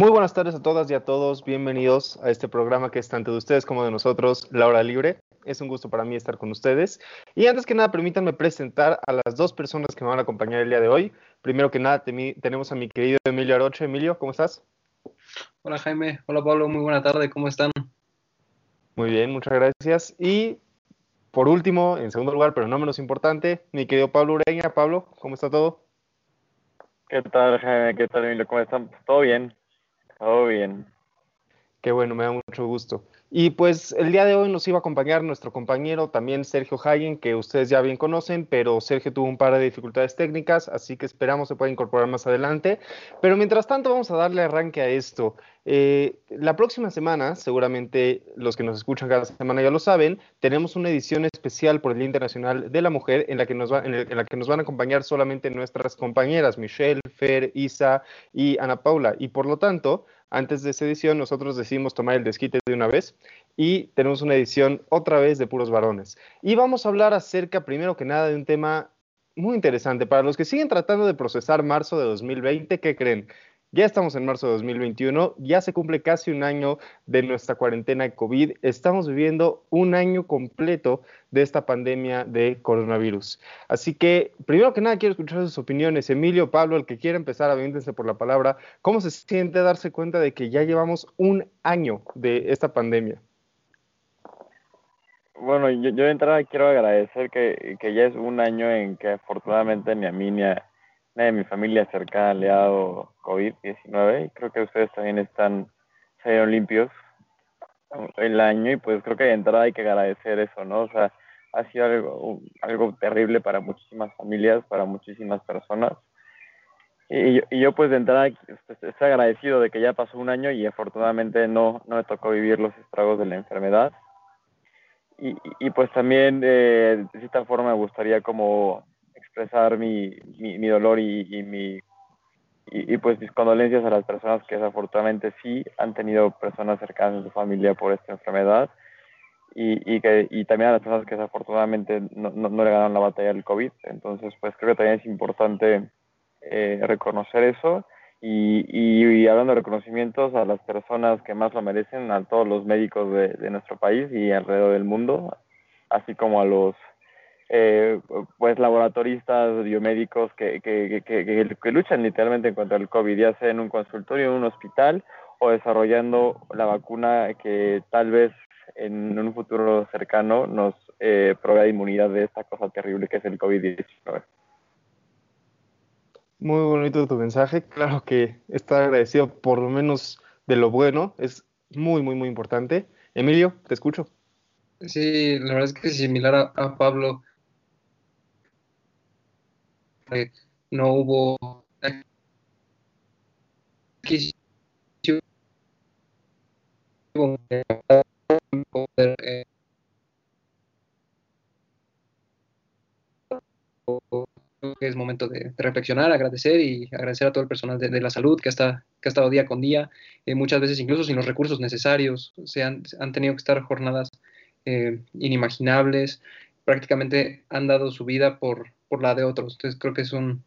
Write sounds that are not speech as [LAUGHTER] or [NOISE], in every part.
Muy buenas tardes a todas y a todos. Bienvenidos a este programa que es tanto de ustedes como de nosotros, La Hora Libre. Es un gusto para mí estar con ustedes. Y antes que nada, permítanme presentar a las dos personas que me van a acompañar el día de hoy. Primero que nada, tenemos a mi querido Emilio Aroche. Emilio, ¿cómo estás? Hola Jaime, hola Pablo, muy buena tarde, ¿cómo están? Muy bien, muchas gracias. Y por último, en segundo lugar, pero no menos importante, mi querido Pablo Ureña. Pablo, ¿cómo está todo? ¿Qué tal, Jaime? ¿Qué tal, Emilio? ¿Cómo están? Todo bien, todo bien. Qué bueno, me da mucho gusto. Y pues el día de hoy nos iba a acompañar nuestro compañero también Sergio Hayen, que ustedes ya bien conocen, pero Sergio tuvo un par de dificultades técnicas, así que esperamos se pueda incorporar más adelante. Pero mientras tanto vamos a darle arranque a esto. Eh, la próxima semana, seguramente los que nos escuchan cada semana ya lo saben, tenemos una edición especial por el Día Internacional de la Mujer en la que nos, va, en la que nos van a acompañar solamente nuestras compañeras Michelle, Fer, Isa y Ana Paula. Y por lo tanto, antes de esa edición nosotros decidimos tomar el desquite de una vez y tenemos una edición otra vez de puros varones. Y vamos a hablar acerca, primero que nada, de un tema muy interesante. Para los que siguen tratando de procesar marzo de 2020, ¿qué creen? Ya estamos en marzo de 2021, ya se cumple casi un año de nuestra cuarentena de COVID, estamos viviendo un año completo de esta pandemia de coronavirus. Así que, primero que nada, quiero escuchar sus opiniones. Emilio, Pablo, el que quiera empezar, aviéntense por la palabra. ¿Cómo se siente darse cuenta de que ya llevamos un año de esta pandemia? Bueno, yo, de entrada quiero agradecer que, que, ya es un año en que afortunadamente ni a mí ni a, de mi familia cercana le ha dado COVID-19 y creo que ustedes también están, salieron limpios el año y pues creo que de entrada hay que agradecer eso, ¿no? O sea, ha sido algo, algo terrible para muchísimas familias, para muchísimas personas. Y, y yo pues de entrada estoy agradecido de que ya pasó un año y afortunadamente no, no me tocó vivir los estragos de la enfermedad. Y, y pues también eh, de cierta forma me gustaría como expresar mi, mi, dolor y, y mi y, pues mis condolencias a las personas que desafortunadamente sí han tenido personas cercanas en su familia por esta enfermedad y, y, que, y también a las personas que desafortunadamente no, no, le ganaron la batalla del COVID. Entonces, pues creo que también es importante eh, reconocer eso y, y, hablando de reconocimientos a las personas que más lo merecen, a todos los médicos de, de nuestro país y alrededor del mundo, así como a los eh, pues laboratoristas biomédicos que, que, que, que, luchan literalmente contra el COVID, ya sea en un consultorio, en un hospital o desarrollando la vacuna que tal vez en un futuro cercano nos eh, provea inmunidad de esta cosa terrible que es el COVID-19. Muy bonito tu mensaje. Claro que estar agradecido por lo menos de lo bueno es muy, muy, muy importante. Emilio, te escucho. Sí, la verdad es que similar a Pablo, no hubo es momento de, reflexionar, agradecer y agradecer a todo el personal de, la salud que, está, que ha estado día con día, eh, muchas veces incluso sin los recursos necesarios, se han, han tenido que estar jornadas eh, inimaginables, prácticamente han dado su vida por, por la de otros. Entonces creo que es un,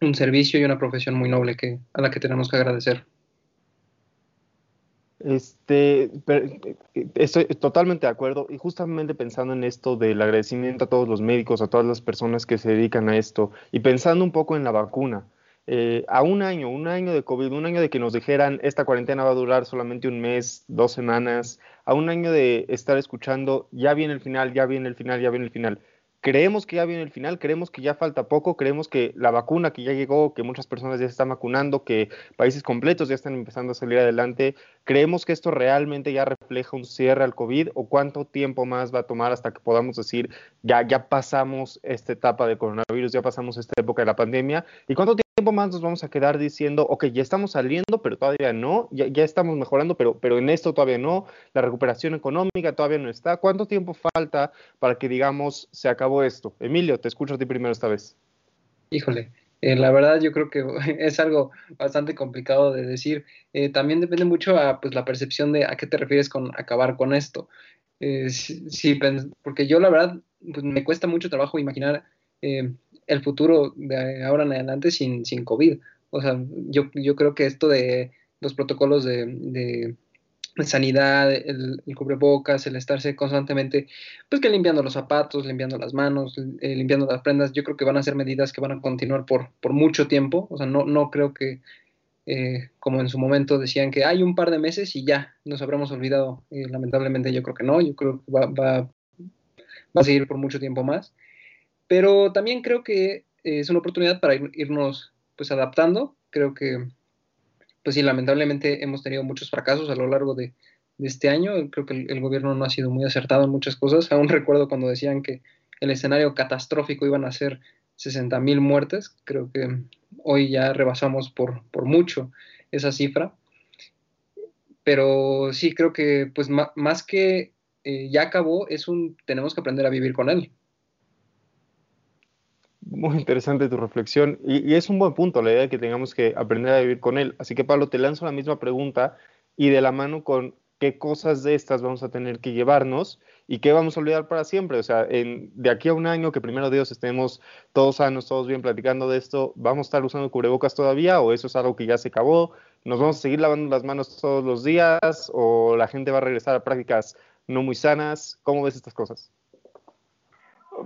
un servicio y una profesión muy noble que, a la que tenemos que agradecer. Este, estoy totalmente de acuerdo y justamente pensando en esto del agradecimiento a todos los médicos, a todas las personas que se dedican a esto y pensando un poco en la vacuna. Eh, a un año, un año de COVID, un año de que nos dijeran esta cuarentena va a durar solamente un mes, dos semanas, a un año de estar escuchando ya viene el final, ya viene el final, ya viene el final creemos que ya viene el final, creemos que ya falta poco, creemos que la vacuna que ya llegó, que muchas personas ya se están vacunando, que países completos ya están empezando a salir adelante, creemos que esto realmente ya refleja un cierre al COVID o cuánto tiempo más va a tomar hasta que podamos decir ya, ya pasamos esta etapa de coronavirus, ya pasamos esta época de la pandemia y cuánto tiempo más nos vamos a quedar diciendo, ok, ya estamos saliendo, pero todavía no, ya, estamos mejorando, pero, pero en esto todavía no, la recuperación económica todavía no está? ¿Cuánto tiempo falta para que digamos se acabó esto? Emilio, te escucho a ti primero esta vez. Híjole, eh, la verdad yo creo que [LAUGHS] es algo bastante complicado de decir. Eh, también depende mucho a pues, la percepción de a qué te refieres con acabar con esto. Eh, porque yo la verdad pues, me cuesta mucho trabajo imaginar el futuro de ahora en adelante sin, sin COVID. O sea, yo, yo creo que esto de los protocolos de sanidad, el, cubrebocas, el estarse constantemente, pues que limpiando los zapatos, limpiando las manos, eh, limpiando las prendas, yo creo que van a ser medidas que van a continuar por, por mucho tiempo, o sea, no, no creo que, eh, como en su momento decían que hay un par de meses y ya nos habremos olvidado, eh, lamentablemente yo creo que no, yo creo que va, va, va, a seguir por mucho tiempo más, pero también creo que es una oportunidad para irnos pues adaptando, creo que pues sí, lamentablemente hemos tenido muchos fracasos a lo largo de, este año. Creo que el, gobierno no ha sido muy acertado en muchas cosas. Aún recuerdo cuando decían que el escenario catastrófico iban a ser 60 mil muertes. Creo que hoy ya rebasamos por, por mucho esa cifra. Pero sí, creo que pues más que eh, ya acabó, es un tenemos que aprender a vivir con él. Muy interesante tu reflexión y, es un buen punto la idea de que tengamos que aprender a vivir con él. Así que Pablo, te lanzo la misma pregunta y de la mano con qué cosas de estas vamos a tener que llevarnos y qué vamos a olvidar para siempre. O sea, en, de aquí a un año que primero Dios estemos todos sanos, todos bien platicando de esto, ¿vamos a estar usando cubrebocas todavía o eso es algo que ya se acabó? ¿Nos vamos a seguir lavando las manos todos los días o la gente va a regresar a prácticas no muy sanas? ¿Cómo ves estas cosas?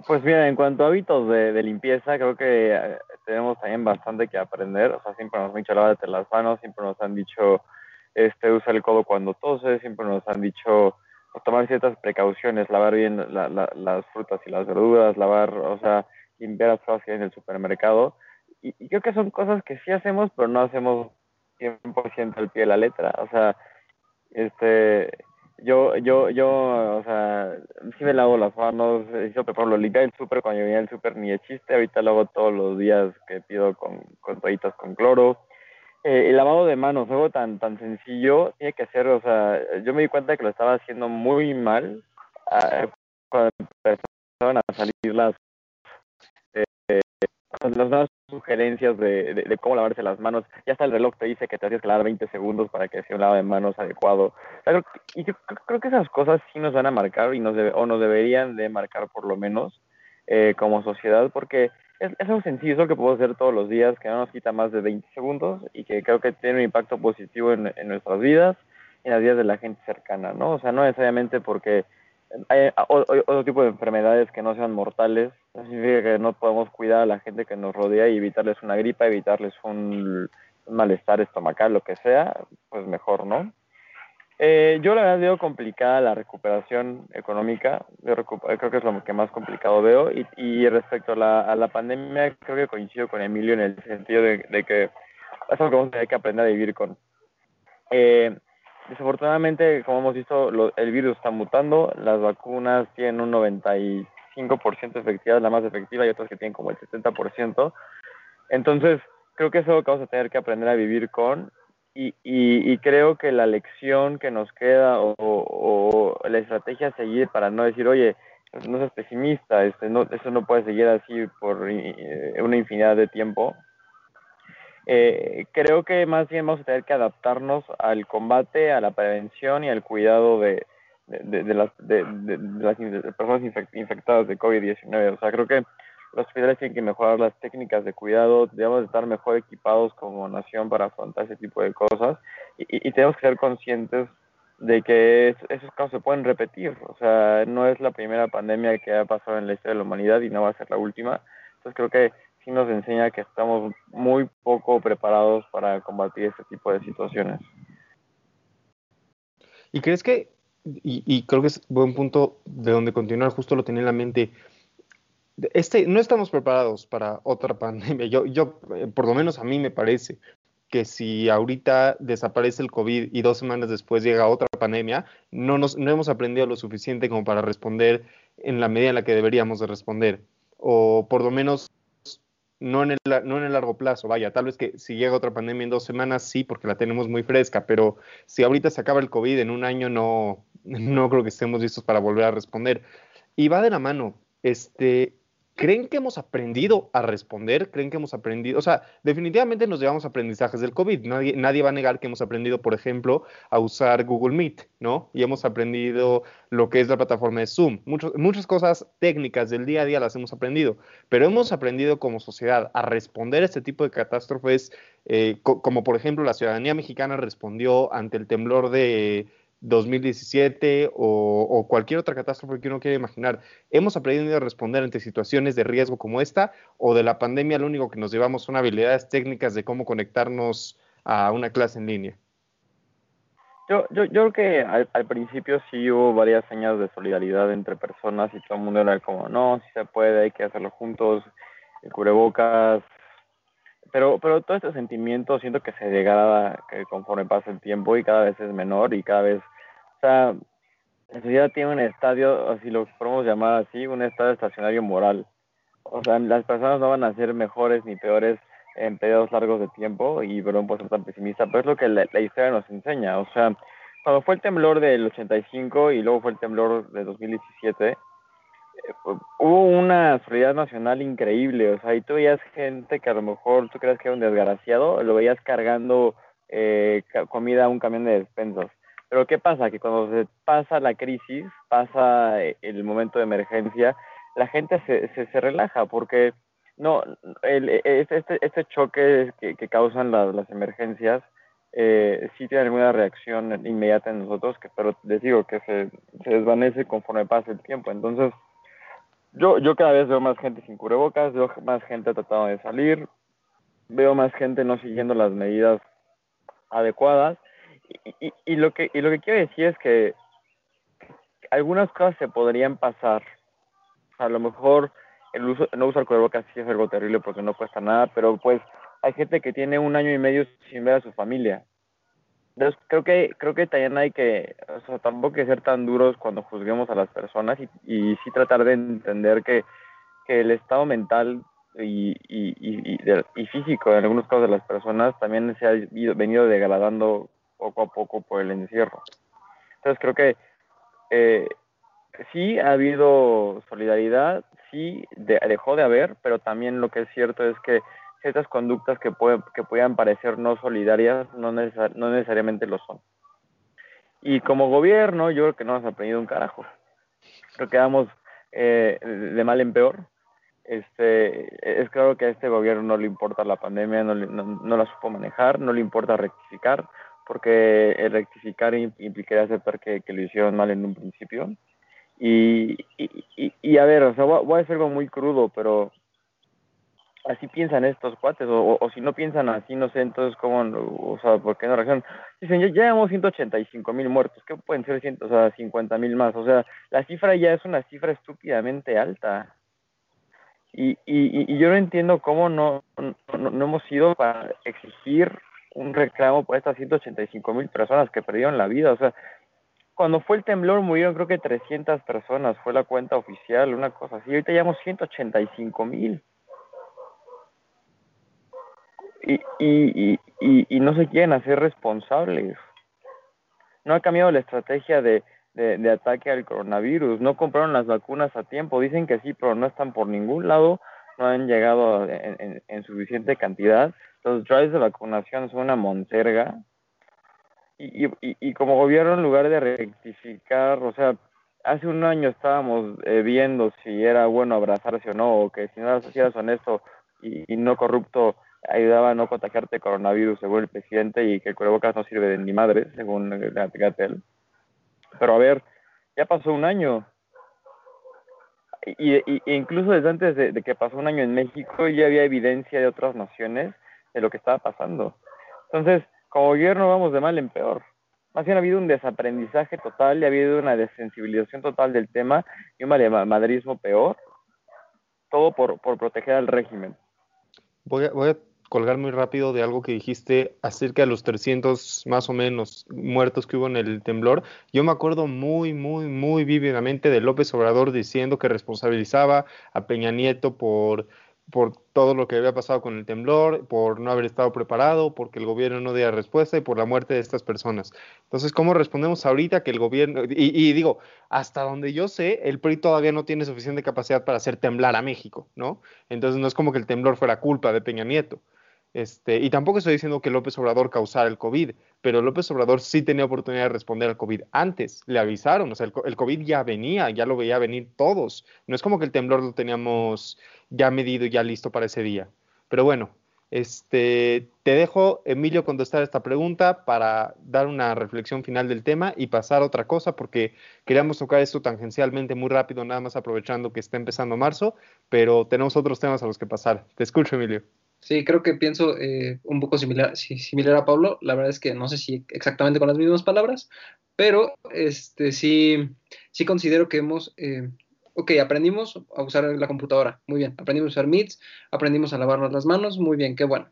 Pues mira, en cuanto a hábitos de, limpieza, creo que eh, tenemos también bastante que aprender. O sea, siempre nos han dicho lávate las manos, siempre nos han dicho este usa el codo cuando toses, siempre nos han dicho tomar ciertas precauciones, lavar bien las frutas y las verduras, lavar, o sea, limpiar las cosas que hay en el supermercado. Y, y, creo que son cosas que sí hacemos, pero no hacemos 100% al pie de la letra. O sea, este yo, yo, yo, o sea, sí me lavo las manos, yo por ejemplo, limpiar el súper cuando yo venía al súper ni de chiste, ahorita lo hago todos los días que pido con, con toallitas con cloro. Eh, el lavado de manos, algo tan, tan sencillo, tiene que ser, o sea, yo me di cuenta que lo estaba haciendo muy mal uh, cuando empezaron a salir las, eh, nuevas sugerencias de, de, cómo lavarse las manos. Ya hasta el reloj te dice que te tienes que lavar 20 segundos para que sea un lavado de manos adecuado. y yo creo que esas cosas sí nos van a marcar y nos o nos deberían de marcar por lo menos eh, como sociedad porque es, es algo sencillo, es algo que podemos hacer todos los días, que no nos quita más de 20 segundos y que creo que tiene un impacto positivo en, en nuestras vidas y en las vidas de la gente cercana, ¿no? O sea, no necesariamente porque hay otro tipo de enfermedades que no sean mortales, significa que no podemos cuidar a la gente que nos rodea y evitarles una gripa, evitarles un, malestar estomacal, lo que sea, pues mejor, ¿no? Eh, yo la verdad veo complicada la recuperación económica, creo que es lo que más complicado veo y, y respecto a la, a la, pandemia creo que coincido con Emilio en el sentido de, de que es algo que vamos a tener que aprender a vivir con. Eh, desafortunadamente, como hemos visto, lo, el virus está mutando, las vacunas tienen un 95% efectividad, la más efectiva, y otras que tienen como el 70%. Entonces, creo que es lo que vamos a tener que aprender a vivir con. Y, y, y creo que la lección que nos queda o, o, la estrategia a seguir para no decir, oye, no seas pesimista, este, no, eso no puede seguir así por eh, una infinidad de tiempo, eh, creo que más bien vamos a tener que adaptarnos al combate, a la prevención y al cuidado de, de, de las, de, las personas infectadas de COVID-19. O sea, creo que los hospitales tienen que mejorar las técnicas de cuidado, debemos estar mejor equipados como nación para afrontar ese tipo de cosas y, y tenemos que ser conscientes de que esos casos se pueden repetir. O sea, no es la primera pandemia que ha pasado en la historia de la humanidad y no va a ser la última. Entonces creo que sí nos enseña que estamos muy poco preparados para combatir este tipo de situaciones. ¿Y crees que, y, creo que es buen punto de donde continuar, justo lo tenía en la mente, este, no estamos preparados para otra [LAUGHS] pandemia. Yo, yo, eh, por lo menos a mí me parece que si ahorita desaparece el COVID y dos semanas después llega otra pandemia, no, nos, no hemos aprendido lo suficiente como para responder en la medida en la que deberíamos de responder. O por lo menos no en, el, no en el largo plazo. Vaya, tal vez que si llega otra pandemia en dos semanas, sí, porque la tenemos muy fresca, pero si ahorita se acaba el COVID en un año, no, [LAUGHS] no creo que estemos listos para volver a responder. Y va de la mano. Este, ¿Creen que hemos aprendido a responder? ¿Creen que hemos aprendido? O sea, definitivamente nos llevamos aprendizajes del COVID. Nadie, nadie va a negar que hemos aprendido, por ejemplo, a usar Google Meet, ¿no? Y hemos aprendido lo que es la plataforma de Zoom. muchas cosas técnicas del día a día las hemos aprendido, pero hemos aprendido como sociedad a responder a este tipo de catástrofes, eh, como por ejemplo la ciudadanía mexicana respondió ante el temblor de 2017 o, cualquier otra catástrofe que uno quiera imaginar. ¿Hemos aprendido a responder ante situaciones de riesgo como esta o de la pandemia lo único que nos llevamos son habilidades técnicas de cómo conectarnos a una clase en línea? Yo, yo, yo creo que al, principio sí hubo varias señas de solidaridad entre personas y todo el mundo era como, no, si se puede, hay que hacerlo juntos, el cubrebocas, pero, pero todo este sentimiento siento que se degrada conforme pasa el tiempo y cada vez es menor y cada vez, o sea, la sociedad tiene un estadio, así lo podemos llamar así, un estadio estacionario moral. O sea, las personas no van a ser mejores ni peores en periodos largos de tiempo y perdón por ser tan pesimista, pero es lo que la, la historia nos enseña. O sea, cuando fue el temblor del 85 y luego fue el temblor de 2017, hubo una solidaridad nacional increíble, o sea, y tú veías gente que a lo mejor tú crees que era un desgraciado, lo veías cargando eh, comida a un camión de despensas. Pero ¿qué pasa? Que cuando se pasa la crisis, pasa eh, el momento de emergencia, la gente se, se, relaja porque no el, e, este, este, este choque que, que causan las emergencias eh, sí tiene alguna reacción inmediata en nosotros, que, pero les digo que se, se desvanece conforme pasa el tiempo. Entonces, yo, yo cada vez veo más gente sin cubrebocas, veo más gente tratando de salir, veo más gente no siguiendo las medidas adecuadas. Y, y, lo, que, y lo que quiero decir es que algunas cosas se podrían pasar. A lo mejor el uso, no usar cubrebocas sí es algo terrible porque no cuesta nada, pero pues hay gente que tiene un año y medio sin ver a su familia entonces, creo que, creo que también hay que, o sea, tampoco que ser tan duros cuando juzguemos a las personas y, y sí tratar de entender que, que el estado mental y, y, y, y, físico en algunos casos de las personas también se ha venido degradando poco a poco por el encierro. Entonces creo que eh, sí ha habido solidaridad, sí dejó de haber, pero también lo que es cierto es que ciertas conductas que, pueden, que puedan parecer no solidarias no, no necesariamente lo son. Y como gobierno, yo creo que no hemos aprendido un carajo. Creo que vamos eh, de mal en peor. Este, es claro que a este gobierno no le importa la pandemia, no, no, la supo manejar, no le importa rectificar, porque el rectificar implicaría aceptar que, que lo hicieron mal en un principio. Y, y, y, a ver, o sea, voy a decir algo muy crudo, pero así piensan estos cuates, o, o, si no piensan así, no sé, entonces cómo, o sea, ¿por qué no reaccionan? Dicen, ya llevamos 185 mil muertos, ¿qué pueden ser 100, o sea, 50 mil más? O sea, la cifra ya es una cifra estúpidamente alta. Y, y, y yo no entiendo cómo no, no, no hemos ido para exigir un reclamo por estas 185 mil personas que perdieron la vida, o sea, cuando fue el temblor murieron creo que 300 personas, fue la cuenta oficial, una cosa así, ahorita llevamos 185 mil y, y, y, y, no se quieren hacer responsables. No ha cambiado la estrategia de, de, ataque al coronavirus, no compraron las vacunas a tiempo, dicen que sí, pero no están por ningún lado, no han llegado en, en, suficiente cantidad. Los drives de vacunación son una monserga. Y, como gobierno, en lugar de rectificar, o sea, hace un año estábamos eh, viendo si era bueno abrazarse o no, o que si no eras honesto y, y no corrupto, ayudaba a no contagiarte coronavirus, según el presidente, y que el cubrebocas no sirve de ni madre, según Gatel. Pero a ver, ya pasó un año. Y, y, incluso desde antes de, que pasó un año en México ya había evidencia de otras naciones de lo que estaba pasando. Entonces, como gobierno vamos de mal en peor. Más bien ha habido un desaprendizaje total y ha habido una desensibilización total del tema y un madrismo peor. Todo por, por proteger al régimen. Voy a, voy a colgar muy rápido de algo que dijiste acerca de los 300 más o menos muertos que hubo en el temblor. Yo me acuerdo muy, muy, muy vívidamente de López Obrador diciendo que responsabilizaba a Peña Nieto por por todo lo que había pasado con el temblor, por no haber estado preparado, porque el gobierno no diera respuesta y por la muerte de estas personas. Entonces, ¿cómo respondemos ahorita que el gobierno, y, digo, hasta donde yo sé, el PRI todavía no tiene suficiente capacidad para hacer temblar a México, ¿no? Entonces no es como que el temblor fuera culpa de Peña Nieto. Este, y tampoco estoy diciendo que López Obrador causara el COVID, pero López Obrador sí tenía oportunidad de responder al COVID antes, le avisaron, o sea, el, el, COVID ya venía, ya lo veía venir todos. No es como que el temblor lo teníamos ya medido y ya listo para ese día. Pero bueno, este, te dejo, Emilio, contestar esta pregunta para dar una reflexión final del tema y pasar a otra cosa, porque queríamos tocar esto tangencialmente muy rápido, nada más aprovechando que está empezando marzo, pero tenemos otros temas a los que pasar. Te escucho, Emilio. Sí, creo que pienso eh, un poco similar, similar a Pablo. La verdad es que no sé si exactamente con las mismas palabras, pero este, sí, sí considero que hemos, eh, ok, aprendimos a usar la computadora, muy bien, aprendimos a usar Meets, aprendimos a lavarnos las manos, muy bien, qué bueno.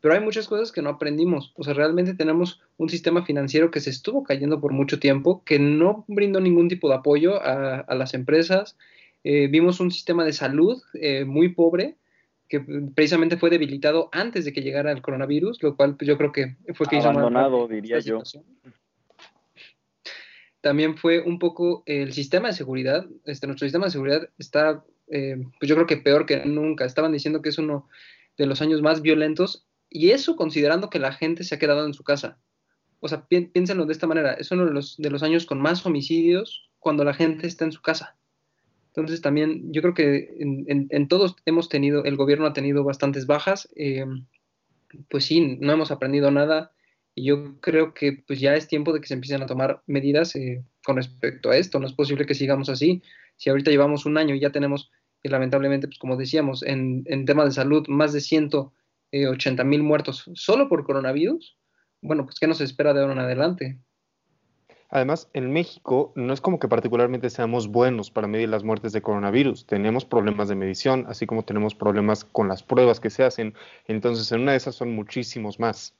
Pero hay muchas cosas que no aprendimos. O sea, realmente tenemos un sistema financiero que se estuvo cayendo por mucho tiempo, que no brindó ningún tipo de apoyo a, las empresas. Eh, vimos un sistema de salud muy pobre que precisamente fue debilitado antes de que llegara el coronavirus, lo cual pues, yo creo que fue que Abandonado, diría yo. También fue un poco el sistema de seguridad, este, nuestro sistema de seguridad está, eh, pues yo creo que peor que nunca. Estaban diciendo que es uno de los años más violentos y eso considerando que la gente se ha quedado en su casa. O sea, piénsenlo de esta manera, es uno de los, de los años con más homicidios cuando la gente está en su casa. Entonces también yo creo que en, todos hemos tenido, el gobierno ha tenido bastantes bajas, eh, pues sí, no hemos aprendido nada. Y yo creo que pues ya es tiempo de que se empiecen a tomar medidas eh, con respecto a esto, no es posible que sigamos así, si ahorita llevamos un año y ya tenemos eh, lamentablemente, pues como decíamos, en, en temas de salud más de 180 mil muertos solo por coronavirus, bueno, pues ¿qué nos espera de ahora en adelante? Además, en México no es como que particularmente seamos buenos para medir las muertes de coronavirus. Tenemos problemas de medición, así como tenemos problemas con las pruebas que se hacen. Entonces, en una de esas son muchísimos más.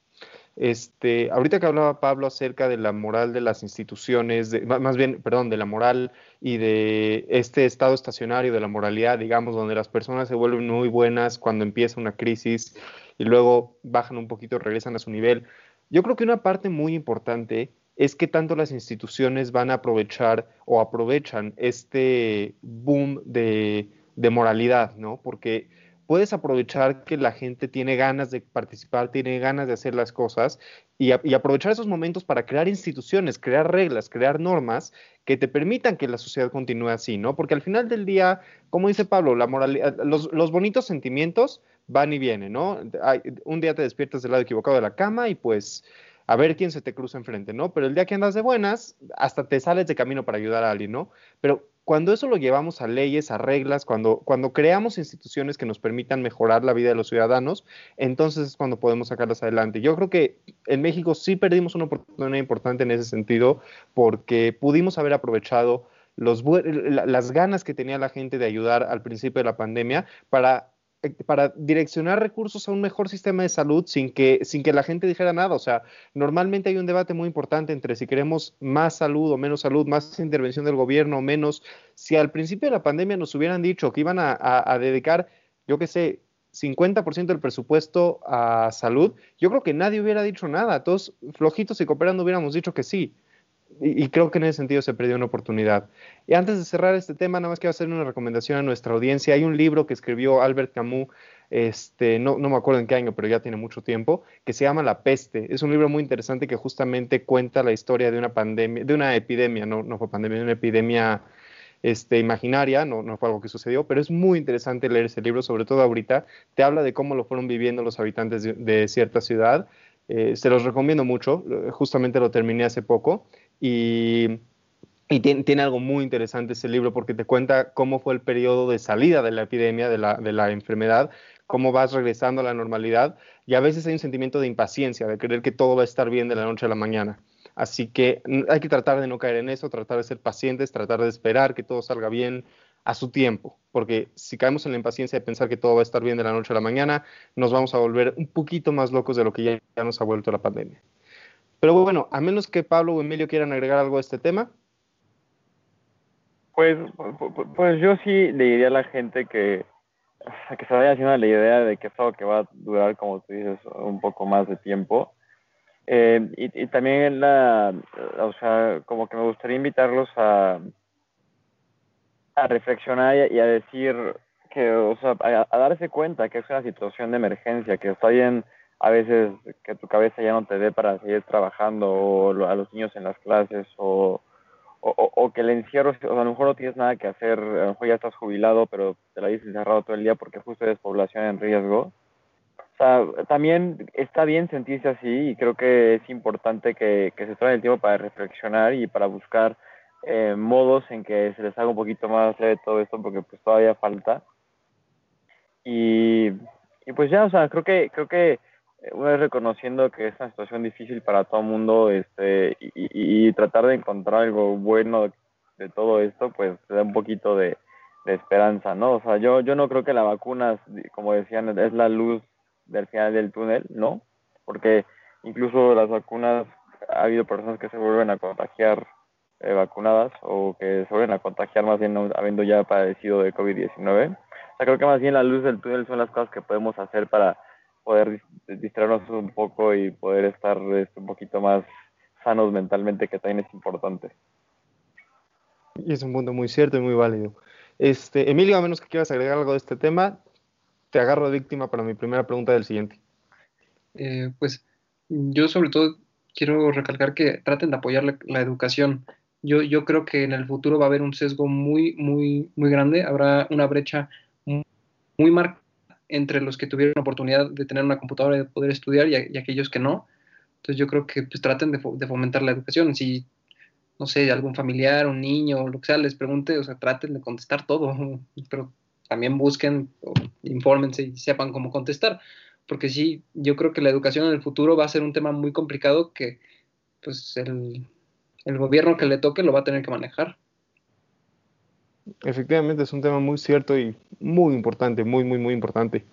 Este, ahorita que hablaba Pablo acerca de la moral de las instituciones, más bien, perdón, de la moral y de este estado estacionario de la moralidad, digamos, donde las personas se vuelven muy buenas cuando empieza una crisis y luego bajan un poquito, regresan a su nivel. Yo creo que una parte muy importante es que tanto las instituciones van a aprovechar o aprovechan este boom de, moralidad, ¿no? Porque puedes aprovechar que la gente tiene ganas de participar, tiene ganas de hacer las cosas y, aprovechar esos momentos para crear instituciones, crear reglas, crear normas que te permitan que la sociedad continúe así, ¿no? Porque al final del día, como dice Pablo, la moralidad, los, los bonitos sentimientos van y vienen, ¿no? un día te despiertas del lado equivocado de la cama y pues a ver quién se te cruza enfrente, ¿no? Pero el día que andas de buenas, hasta te sales de camino para ayudar a alguien, ¿no? Pero cuando eso lo llevamos a leyes, a reglas, cuando, cuando creamos instituciones que nos permitan mejorar la vida de los ciudadanos, entonces es cuando podemos sacarlas adelante. Yo creo que en México sí perdimos una oportunidad importante en ese sentido, porque pudimos haber aprovechado las ganas que tenía la gente de ayudar al principio de la pandemia para para direccionar recursos a un mejor sistema de salud sin que, sin que la gente dijera nada. O sea, normalmente hay un debate muy importante entre si queremos más salud o menos salud, más intervención del gobierno o menos. Si al principio de la pandemia nos hubieran dicho que iban a, dedicar, yo qué sé, 50% del presupuesto a salud, yo creo que nadie hubiera dicho nada. Todos flojitos y cooperando hubiéramos dicho que sí y, creo que en ese sentido se perdió una oportunidad. Y antes de cerrar este tema, nada más quiero hacer una recomendación a nuestra audiencia. Hay un libro que escribió Albert Camus, este, no, no me acuerdo en qué año, pero ya tiene mucho tiempo, que se llama La Peste. Es un libro muy interesante que justamente cuenta la historia de una pandemia, de una epidemia, no, no fue pandemia, de una epidemia este, imaginaria, no, no fue algo que sucedió, pero es muy interesante leer ese libro, sobre todo ahorita. Te habla de cómo lo fueron viviendo los habitantes de, cierta ciudad. Eh, se los recomiendo mucho, justamente lo terminé hace poco y, tiene, algo muy interesante ese libro porque te cuenta cómo fue el periodo de salida de la epidemia, de la, de la enfermedad, cómo vas regresando a la normalidad y a veces hay un sentimiento de impaciencia, de creer que todo va a estar bien de la noche a la mañana. Así que mm, hay que tratar de no caer en eso, tratar de ser pacientes, tratar de esperar que todo salga bien a su tiempo, porque si caemos en la impaciencia de pensar que todo va a estar bien de la noche a la mañana, nos vamos a volver un poquito más locos de lo que ya nos ha vuelto la pandemia. Pero bueno, a menos que Pablo o Emilio quieran agregar algo a este tema. Pues, pues yo sí le diría a la gente que que se vaya haciendo la idea de que es algo que va a durar, como tú dices, un poco más de tiempo. Eh, y, también la, o sea, como que me gustaría invitarlos a, a reflexionar y, a decir que, o sea, a, darse cuenta que es una situación de emergencia, que está bien a veces que tu cabeza ya no te dé para seguir trabajando o a los niños en las clases o, o, que el encierro, o sea, a lo mejor no tienes nada que hacer, a lo mejor ya estás jubilado, pero te la dices encerrado todo el día porque justo eres población en riesgo. O sea, también está bien sentirse así y creo que es importante que, que se tome el tiempo para reflexionar y para buscar eh, modos en que se les haga un poquito más leve todo esto porque pues todavía falta. Y, y pues ya, o sea, creo que, creo que una vez reconociendo que es una situación difícil para todo el mundo este, y, tratar de encontrar algo bueno de, todo esto, pues te da un poquito de, esperanza, ¿no? O sea, yo, yo no creo que la vacuna, como decían, es la luz del final del túnel, ¿no? Porque incluso las vacunas, ha habido personas que se vuelven a contagiar eh, vacunadas o que se vuelven a contagiar más bien habiendo ya padecido de COVID-19. O sea, creo que más bien la luz del túnel son las cosas que podemos hacer para poder distraernos un poco y poder estar este, un poquito más sanos mentalmente, que también es importante. Y es un punto muy cierto y muy válido. Este, Emilio, a menos que quieras agregar algo de este tema, te agarro de víctima para mi primera pregunta del siguiente. Eh, pues yo sobre todo quiero recalcar que traten de apoyar la, educación. Yo, yo creo que en el futuro va a haber un sesgo muy, muy, muy grande, habrá una brecha muy, muy marcada entre los que tuvieron la oportunidad de tener una computadora y de poder estudiar y, aquellos que no. Entonces yo creo que pues, traten de, fomentar la educación. Si, no sé, algún familiar, un niño, lo que sea, les pregunte, o sea, traten de contestar todo, [LAUGHS] pero también busquen, infórmense y sepan cómo contestar. Porque sí, yo creo que la educación en el futuro va a ser un tema muy complicado que pues el, el gobierno que le toque lo va a tener que manejar. Efectivamente, es un tema muy cierto y muy importante, muy, muy, muy importante.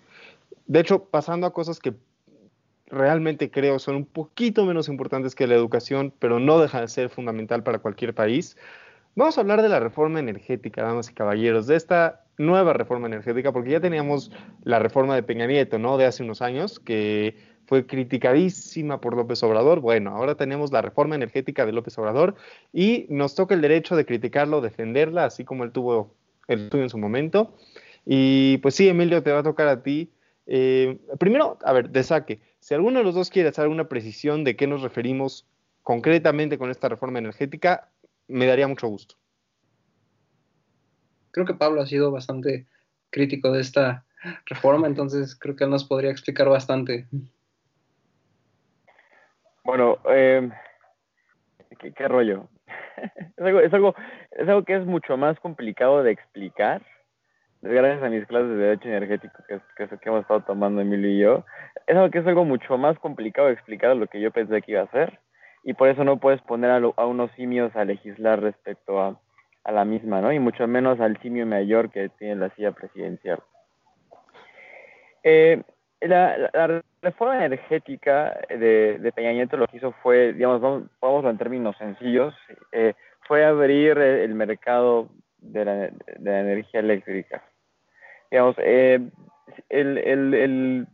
De hecho, pasando a cosas que realmente creo son un poquito menos importantes que la educación, pero no deja de ser fundamental para cualquier país. Vamos a hablar de la reforma energética, damas y caballeros, de esta nueva reforma energética, porque ya teníamos la reforma de Peña Nieto, ¿no? De hace unos años, que fue criticadísima por López Obrador. Bueno, ahora tenemos la reforma energética de López Obrador y nos toca el derecho de criticarlo, defenderla, así como él tuvo el tuyo en su momento. Y pues sí, Emilio, te va a tocar a ti. Eh, primero, a ver, de saque, si alguno de los dos quiere hacer alguna precisión de qué nos referimos concretamente con esta reforma energética, me daría mucho gusto. Creo que Pablo ha sido bastante crítico de esta reforma, entonces creo que él nos podría explicar bastante. Bueno, eh, ¿qué, rollo? [LAUGHS] es, algo, es, algo, es algo que es mucho más complicado de explicar. Gracias a mis clases de Derecho Energético que, que, que hemos estado tomando Emilio y yo, es algo que es algo mucho más complicado de explicar de lo que yo pensé que iba a ser. Y por eso no puedes poner a, a unos simios a legislar respecto a, a la misma, ¿no? Y mucho menos al simio mayor que tiene la silla presidencial. Eh, la, la, reforma energética de, de, Peña Nieto lo que hizo fue, digamos, vamos, en términos sencillos, eh, fue abrir el mercado de la, de la energía eléctrica. Digamos, eh, el, el,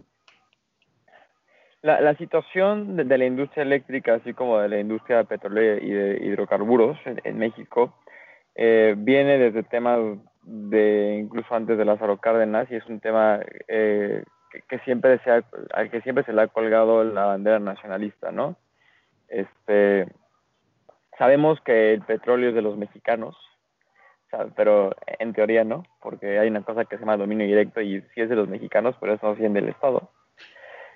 la, la, situación de, la industria eléctrica, así como de la industria petrolera y de hidrocarburos en, México, eh, viene desde temas de incluso antes de Lázaro Cárdenas y es un tema eh, que, siempre se al que siempre se le ha colgado la bandera nacionalista, ¿no? Este, sabemos que el petróleo es de los mexicanos, pero en teoría no, porque hay una cosa que se llama dominio directo y sí es de los mexicanos, pero es del Estado.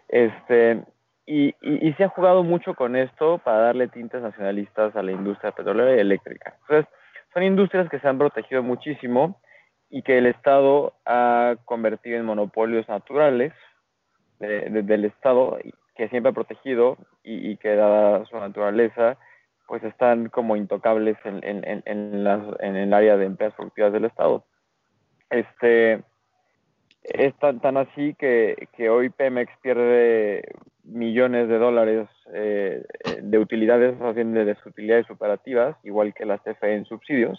Este, y, y, se ha jugado mucho con esto para darle tintes nacionalistas a la industria petrolera y eléctrica. Entonces, son industrias que se han protegido muchísimo y que el Estado ha convertido en monopolios naturales del Estado que siempre ha protegido y, que dada su naturaleza pues están como intocables en, las, en el área de empresas productivas del Estado. Este, es tan, tan así que, que, hoy Pemex pierde millones de dólares eh, de utilidades, más bien de utilidades operativas, igual que la CFE en subsidios,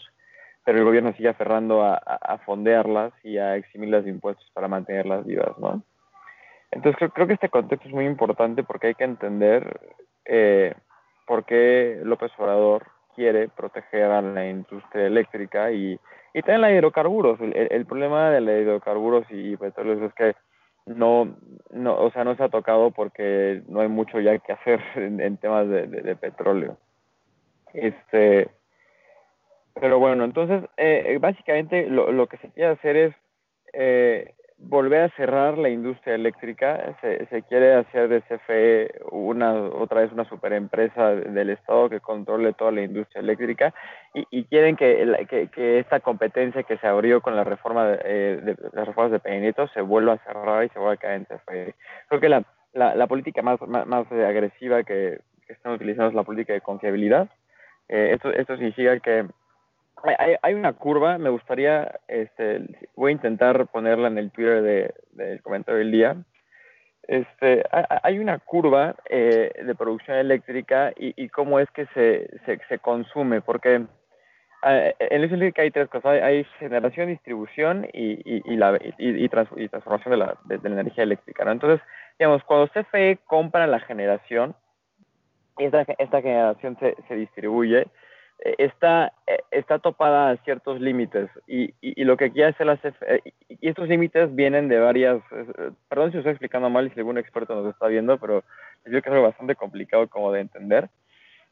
pero el gobierno sigue aferrando a, fondearlas y a eximirlas de impuestos para mantenerlas vivas, ¿no? Entonces creo, que este contexto es muy importante porque hay que entender eh, por qué López Obrador quiere proteger a la industria eléctrica y, y también la hidrocarburos. El, problema de la hidrocarburos y petróleos es que no, no, o sea, no se ha tocado porque no hay mucho ya que hacer [LAUGHS] en, temas de, petróleo. Este, pero bueno, entonces, eh, básicamente lo, lo, que se quiere hacer es eh, volver a cerrar la industria eléctrica. Se, se, quiere hacer de CFE una, otra vez una superempresa del Estado que controle toda la industria eléctrica y, y quieren que, que, que, esta competencia que se abrió con la reforma de, eh, las reformas de Peña se vuelva a cerrar y se vuelva a caer en CFE. Creo que la, la, la política más, más, más agresiva que, que, están utilizando es la política de confiabilidad. Eh, esto, esto significa que hay, una curva, me gustaría, este, voy a intentar ponerla en el Twitter del de, comentario del día. Este, hay una curva eh, de producción eléctrica y, cómo es que se, se, consume, porque eh, en el eléctrica hay tres cosas, hay, generación, distribución y, y, y transformación de la, energía eléctrica. Entonces, digamos, cuando CFE compra la generación, esta, esta generación se, se distribuye, está, eh, está topada a ciertos límites y, y, y, lo que quiere hacer la CFE, y estos límites vienen de varias, perdón si estoy explicando mal y si algún experto nos está viendo, pero yo creo que es algo bastante complicado como de entender.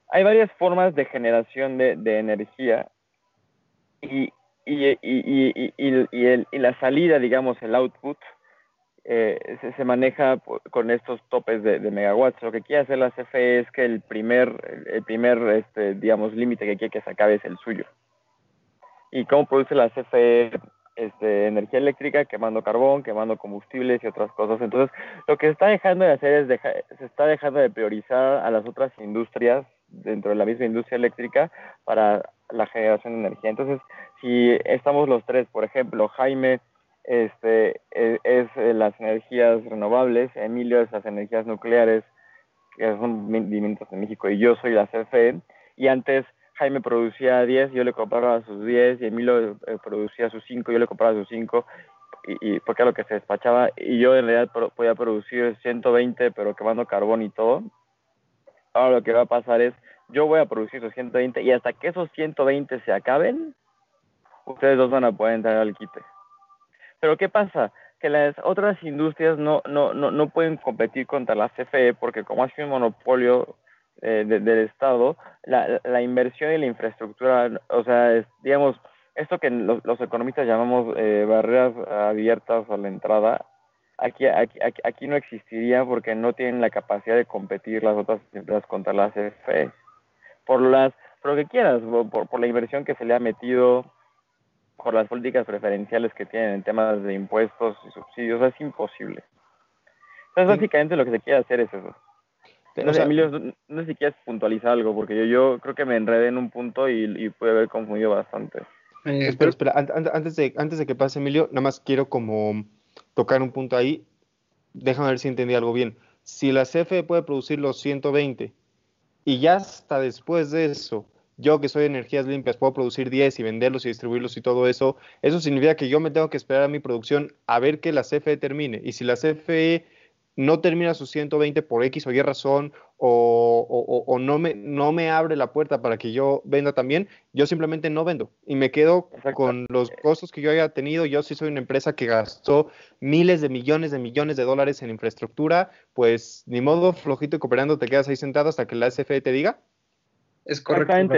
Hay varias formas de generación de, de energía y, y, y, y, el, y la salida, digamos, el output, eh, se, maneja con estos topes de, de, megawatts. Lo que quiere hacer la CFE es que el primer, el primer este, digamos, límite que quiere que se acabe es el suyo. ¿Y cómo produce la CFE este, energía eléctrica? Quemando carbón, quemando combustibles y otras cosas. Entonces, lo que se está dejando de hacer es, deja, se está dejando de priorizar a las otras industrias dentro de la misma industria eléctrica para la generación de energía. Entonces, si estamos los tres, por ejemplo, Jaime, este, es, es, las energías renovables, Emilio es las energías nucleares, que son movimientos en México, y yo soy la CFE, y antes Jaime producía 10, yo le compraba sus 10, y Emilio eh, producía sus 5, yo le compraba sus 5, y, porque era lo que se despachaba, y yo en realidad podía producir 120, pero quemando carbón y todo. Ahora lo que va a pasar es, yo voy a producir esos 120, y hasta que esos 120 se acaben, ustedes dos van a poder entrar al quite. Pero ¿qué pasa? Que las otras industrias no, no, no, no pueden competir contra la CFE porque como ha sido un monopolio eh, de, del Estado, la, la, inversión y la infraestructura, o sea, digamos, esto que los, los economistas llamamos eh, barreras abiertas a la entrada, aquí, aquí, aquí, aquí no existiría porque no tienen la capacidad de competir las otras empresas contra la CFE. Por las, por lo que quieras, por, por la inversión que se le ha metido, por las políticas preferenciales que tienen en temas de impuestos y subsidios, es imposible. Entonces, básicamente lo que se quiere hacer es eso. No sé, Emilio, no, no sé si quieres puntualizar algo, porque yo, yo creo que me enredé en un punto y, y pude haber confundido bastante. Eh, espera, espera, antes de, antes de que pase Emilio, nada más quiero como tocar un punto ahí. Déjame ver si entendí algo bien. Si la CFE puede producir los 120 y ya hasta después de eso yo que soy de energías limpias puedo producir 10 y venderlos y distribuirlos y todo eso, eso significa que yo me tengo que esperar a mi producción a ver que la CFE termine. Y si la CFE no termina sus 120 por X o Y razón o, o, o, no, me, no me abre la puerta para que yo venda también, yo simplemente no vendo y me quedo Exacto. con los costos que yo haya tenido. Yo sí soy una empresa que gastó miles de millones de millones de dólares en infraestructura, pues ni modo flojito y cooperando te quedas ahí sentado hasta que la CFE te diga. Es correcto.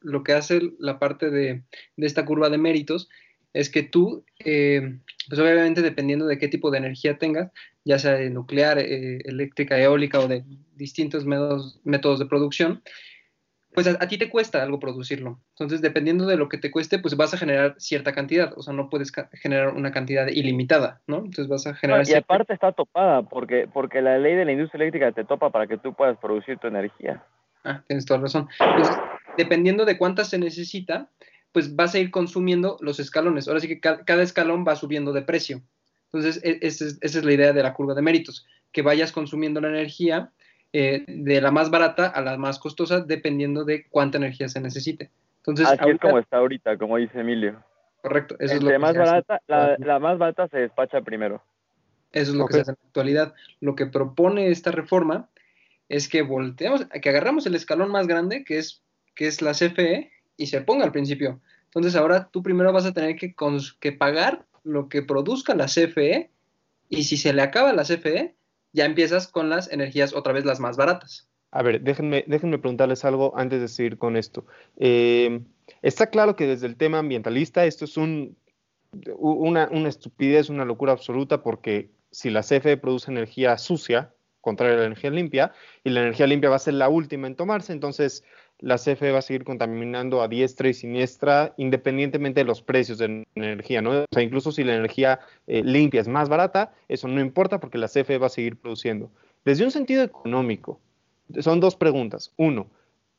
Lo que hace la parte de, de, esta curva de méritos es que tú, eh, pues obviamente dependiendo de qué tipo de energía tengas, ya sea de nuclear, eh, eléctrica, eólica o de distintos métodos, métodos de producción, pues a, a, ti te cuesta algo producirlo. Entonces, dependiendo de lo que te cueste, pues vas a generar cierta cantidad. O sea, no puedes generar una cantidad ilimitada, ¿no? Entonces vas a generar... No, y aparte está topada, porque, porque la ley de la industria eléctrica te topa para que tú puedas producir tu energía. Ah, tienes toda razón. Entonces, dependiendo de cuántas se necesita, pues vas a ir consumiendo los escalones. Ahora sí que ca cada escalón va subiendo de precio. Entonces, e esa es, esa es, la idea de la curva de méritos, que vayas consumiendo la energía eh, de la más barata a la más costosa, dependiendo de cuánta energía se necesite. Entonces, Así es como está ahorita, como dice Emilio. correcto, eso es lo que más se hace. barata, la, la más barata se despacha primero. Eso es lo que se hace en la actualidad. Lo que propone esta reforma es que volteemos, que agarramos el escalón más grande, que es, que es la CFE, y se ponga al principio. Entonces ahora tú primero vas a tener que, pagar lo que produzca la CFE, y si se le acaba la CFE, ya empiezas con las energías otra vez las más baratas. A ver, déjenme, déjenme preguntarles algo antes de seguir con esto. Eh, está claro que desde el tema ambientalista esto es un, una, una estupidez, una locura absoluta, porque si la CFE produce energía sucia, contrario a la energía limpia, y la energía limpia va a ser la última en tomarse, entonces la CFE va a seguir contaminando a diestra y siniestra, independientemente de los precios de energía, ¿no? O sea, incluso si la energía eh, limpia es más barata, eso no importa porque la CFE va a seguir produciendo. Desde un sentido económico, son dos preguntas. Uno,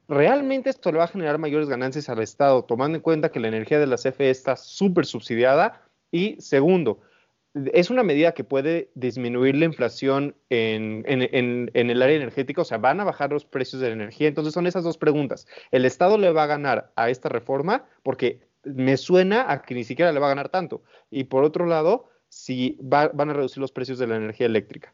¿realmente esto le va a generar mayores ganancias al Estado, tomando en cuenta que la energía de la CFE está súper subsidiada? Y segundo, ¿es una medida que puede disminuir la inflación en, en- en- el área energética? O sea, ¿van a bajar los precios de la energía? Entonces son esas dos preguntas. ¿El Estado le va a ganar a esta reforma? Porque me suena a que ni siquiera le va a ganar tanto. Y por otro lado, si va- van a reducir los precios de la energía eléctrica.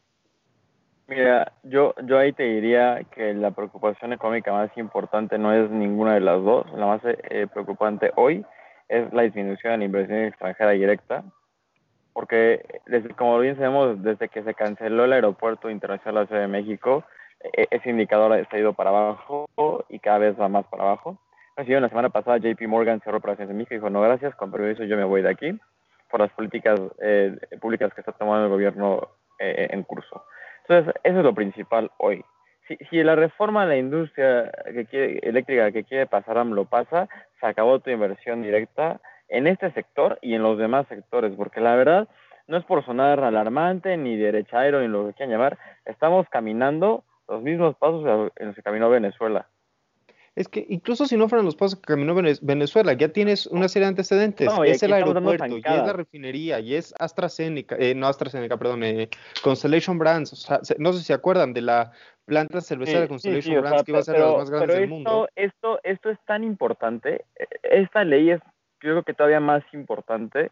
Mira, yo, yo ahí te diría que la preocupación económica más importante no es ninguna de las dos. La más eh, preocupante hoy es la disminución de la inversión extranjera directa, porque desde, como bien sabemos, desde que se canceló el aeropuerto internacional de la Ciudad de México, eh, ese indicador ha ido para abajo y cada vez va más para abajo. Así la semana pasada JP Morgan cerró operaciones en México y dijo, no, gracias, con permiso yo me voy de aquí por las políticas eh, públicas que está tomando el gobierno eh, en curso. Entonces, eso es lo principal hoy. Si, si la reforma de la industria que quiere, eléctrica que quiere pasar AMLO pasa, se acabó tu inversión directa en este sector y en los demás sectores, porque la verdad no es por sonar alarmante ni derechairo ni lo que quieran llamar, estamos caminando los mismos pasos en los que caminó Venezuela. Es que incluso si no fueran los pasos que caminó Venez- Venezuela, ya tienes una serie de antecedentes. No, es el aeropuerto, y es la refinería, y es AstraZeneca, eh, no AstraZeneca, perdón, eh, Constellation Brands. O sea, se- no sé si se acuerdan de la planta cervecera de Constellation sí, sí, o Brands sea, que iba a ser de pero, las más grandes pero del esto, mundo. Esto, esto es tan importante, eh, esta ley es creo que todavía más importante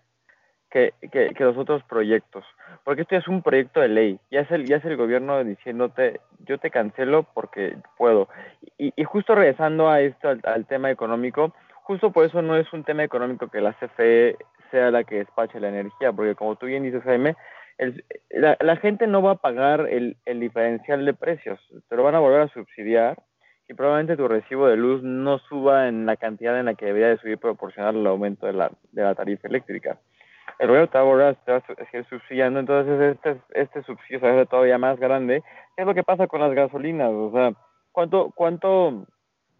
que, que, los otros proyectos, porque esto es un proyecto de ley, ya es el, ya es el gobierno diciéndote, yo te cancelo porque puedo. Y, y justo regresando a esto, al, al tema económico, justo por eso no es un tema económico que la CFE sea la que despache la energía, porque como tú bien dices, Jaime, el- la, la gente no va a pagar el, el diferencial de precios, te lo van a volver a subsidiar y probablemente tu recibo de luz no suba en la cantidad en la que debería de subir proporcional al aumento de la, de la tarifa eléctrica. El gobierno te va a subsidiando, entonces este, este subsidio se hace todavía más grande. ¿Qué es lo que pasa con las gasolinas? O sea, ¿cuánto, cuánto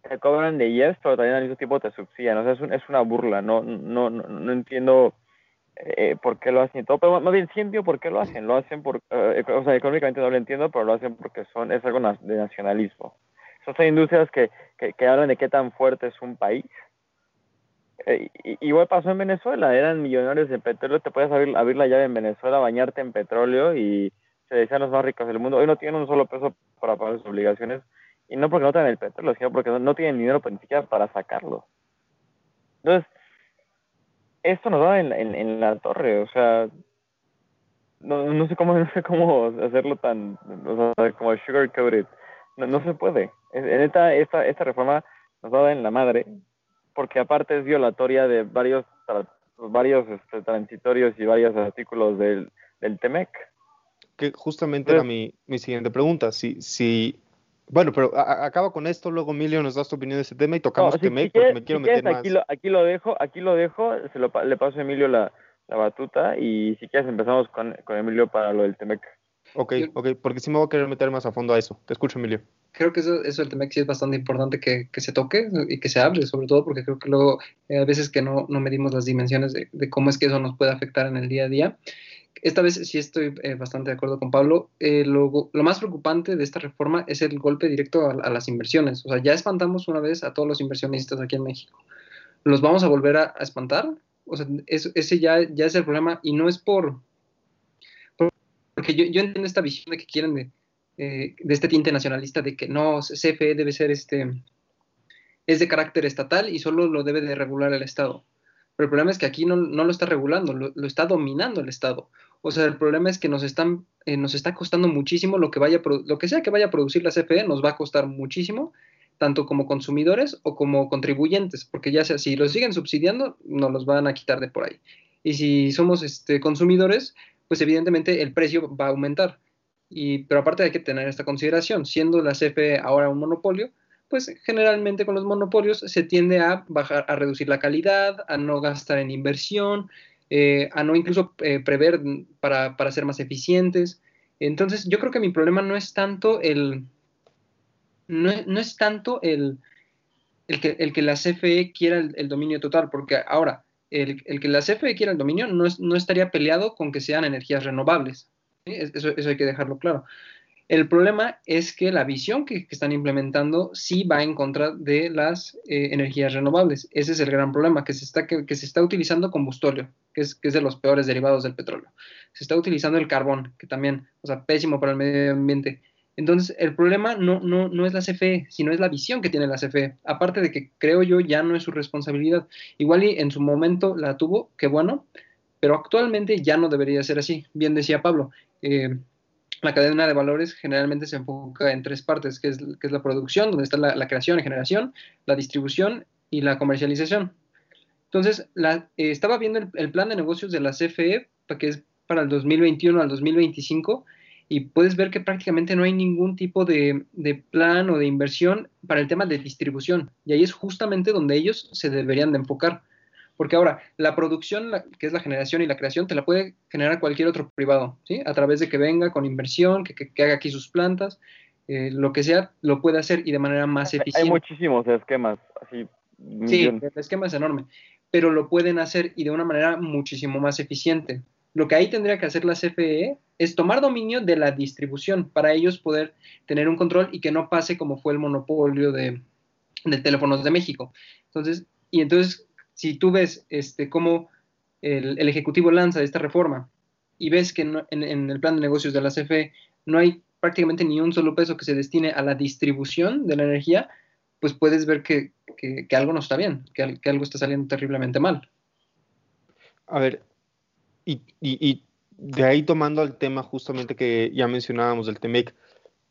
te cobran de IES, pero también al mismo tiempo te subsidian? O sea, es, un- es una burla, no, no, no, no entiendo eh, por qué lo hacen y todo, pero más bien sí entiendo por qué lo hacen, lo hacen por, eh, o sea, económicamente no lo entiendo, pero lo hacen porque son, es algo de nacionalismo. Son industrias que, que, hablan de qué tan fuerte es un país. Eh, igual pasó en Venezuela, eran millonarios de petróleo, te puedes abrir, abrir la llave en Venezuela, bañarte en petróleo y se decían los más ricos del mundo. Hoy no tienen un solo peso para pagar sus obligaciones, y no porque no tengan el petróleo, sino porque no, tienen dinero para, ni siquiera para sacarlo. Entonces, esto nos va en, en, en la torre, o sea, no, no sé cómo [LAUGHS] no sé cómo hacerlo tan, o sea, como sugar coated, no, no se puede. En esta, esta, esta reforma nos va a dar en la madre, porque aparte es violatoria de varios varios este, transitorios y varios artículos del, del TEMEC. Que justamente era mi, mi siguiente pregunta. Si, si, bueno, pero a- acaba con esto, luego Emilio nos das tu opinión de ese tema y No, tocamos si, Temec si porque me quiero si meter quieres, más. aquí, lo, aquí lo dejo, aquí lo dejo, se lo, le paso a Emilio la, la batuta y si quieres empezamos con, con Emilio para lo del TEMEC. Ok, Yo- ok, porque sí me voy a querer meter más a fondo a eso. Te escucho, Emilio. Creo que eso, eso del Temec sí es bastante importante que, que se toque y que se hable, sobre todo porque creo que luego eh, hay veces que no, no medimos las dimensiones de, de cómo es que eso nos puede afectar en el día a día. Esta vez sí estoy eh, bastante de acuerdo con Pablo. Eh, lo, lo más preocupante de esta reforma es el golpe directo a, a las inversiones. O sea, ya espantamos una vez a todos los inversionistas aquí en México. ¿Los vamos a volver a, a espantar? O sea, eso- ese ya, ya es el problema y no es por... por- porque yo, yo entiendo esta visión de que quieren de, eh, de este tinte nacionalista de que no, CFE debe ser este es de carácter estatal y solo lo debe de regular el Estado. Pero el problema es que aquí no, lo está regulando, lo, está dominando el Estado. O sea, el problema es que nos, están, eh, nos está costando muchísimo lo que, vaya, lo que sea que vaya a producir la CFE, nos va a costar muchísimo, tanto como consumidores o como contribuyentes, porque ya sea si lo siguen subsidiando, nos los van a quitar de por ahí. Y si somos este, consumidores, pues evidentemente el precio va a aumentar. Y, pero aparte hay que tener esta consideración, siendo la CFE ahora un monopolio, pues generalmente con los monopolios se tiende a bajar, a reducir la calidad, a no gastar en inversión, eh, a no incluso eh, prever para, ser más eficientes. Entonces, yo creo que mi problema no es tanto el, no, es tanto el, el, que, el que la CFE quiera el, dominio total, porque ahora, el, que la CFE quiera el dominio no, estaría peleado con que sean energías renovables. Eso, eso hay que dejarlo claro. El problema es que la visión que, están implementando sí va en contra de las eh, energías renovables. Ese es el gran problema, que se está, que, se está utilizando combustóleo, que es, que es de los peores derivados del petróleo. Se está utilizando el carbón, que también, o sea, pésimo para el medio ambiente. Entonces, el problema no, no, no es la CFE, sino es la visión que tiene la CFE. Aparte de que creo yo ya no es su responsabilidad. Igual y en su momento la tuvo, qué bueno, pero actualmente ya no debería ser así. Bien decía Pablo. Eh, la cadena de valores generalmente se enfoca en tres partes, que es, que es la producción, donde está la, creación y generación, la distribución y la comercialización. Entonces, la, eh, estaba viendo el, plan de negocios de la CFE, que es para el 2021 al 2025, y puedes ver que prácticamente no hay ningún tipo de, de, plan o de inversión para el tema de distribución. Y ahí es justamente donde ellos se deberían de enfocar. Porque ahora, la producción, que es la generación y la creación, te la puede generar cualquier otro privado, ¿sí? A través de que venga con inversión, que, haga aquí sus plantas, eh, lo que sea, lo puede hacer y de manera más eficiente. Hay muchísimos esquemas, así. Sí, el esquema es enorme, pero lo pueden hacer y de una manera muchísimo más eficiente. Lo que ahí tendría que hacer la CFE es tomar dominio de la distribución para ellos poder tener un control y que no pase como fue el monopolio de, de teléfonos de México. Entonces, y entonces si tú ves este, cómo el, Ejecutivo lanza esta reforma y ves que en, el plan de negocios de la CFE no hay prácticamente ni un solo peso que se destine a la distribución de la energía, pues puedes ver que, algo no está bien, que, algo está saliendo terriblemente mal. A ver, y, y, de ahí tomando el tema justamente que ya mencionábamos del TEMEC,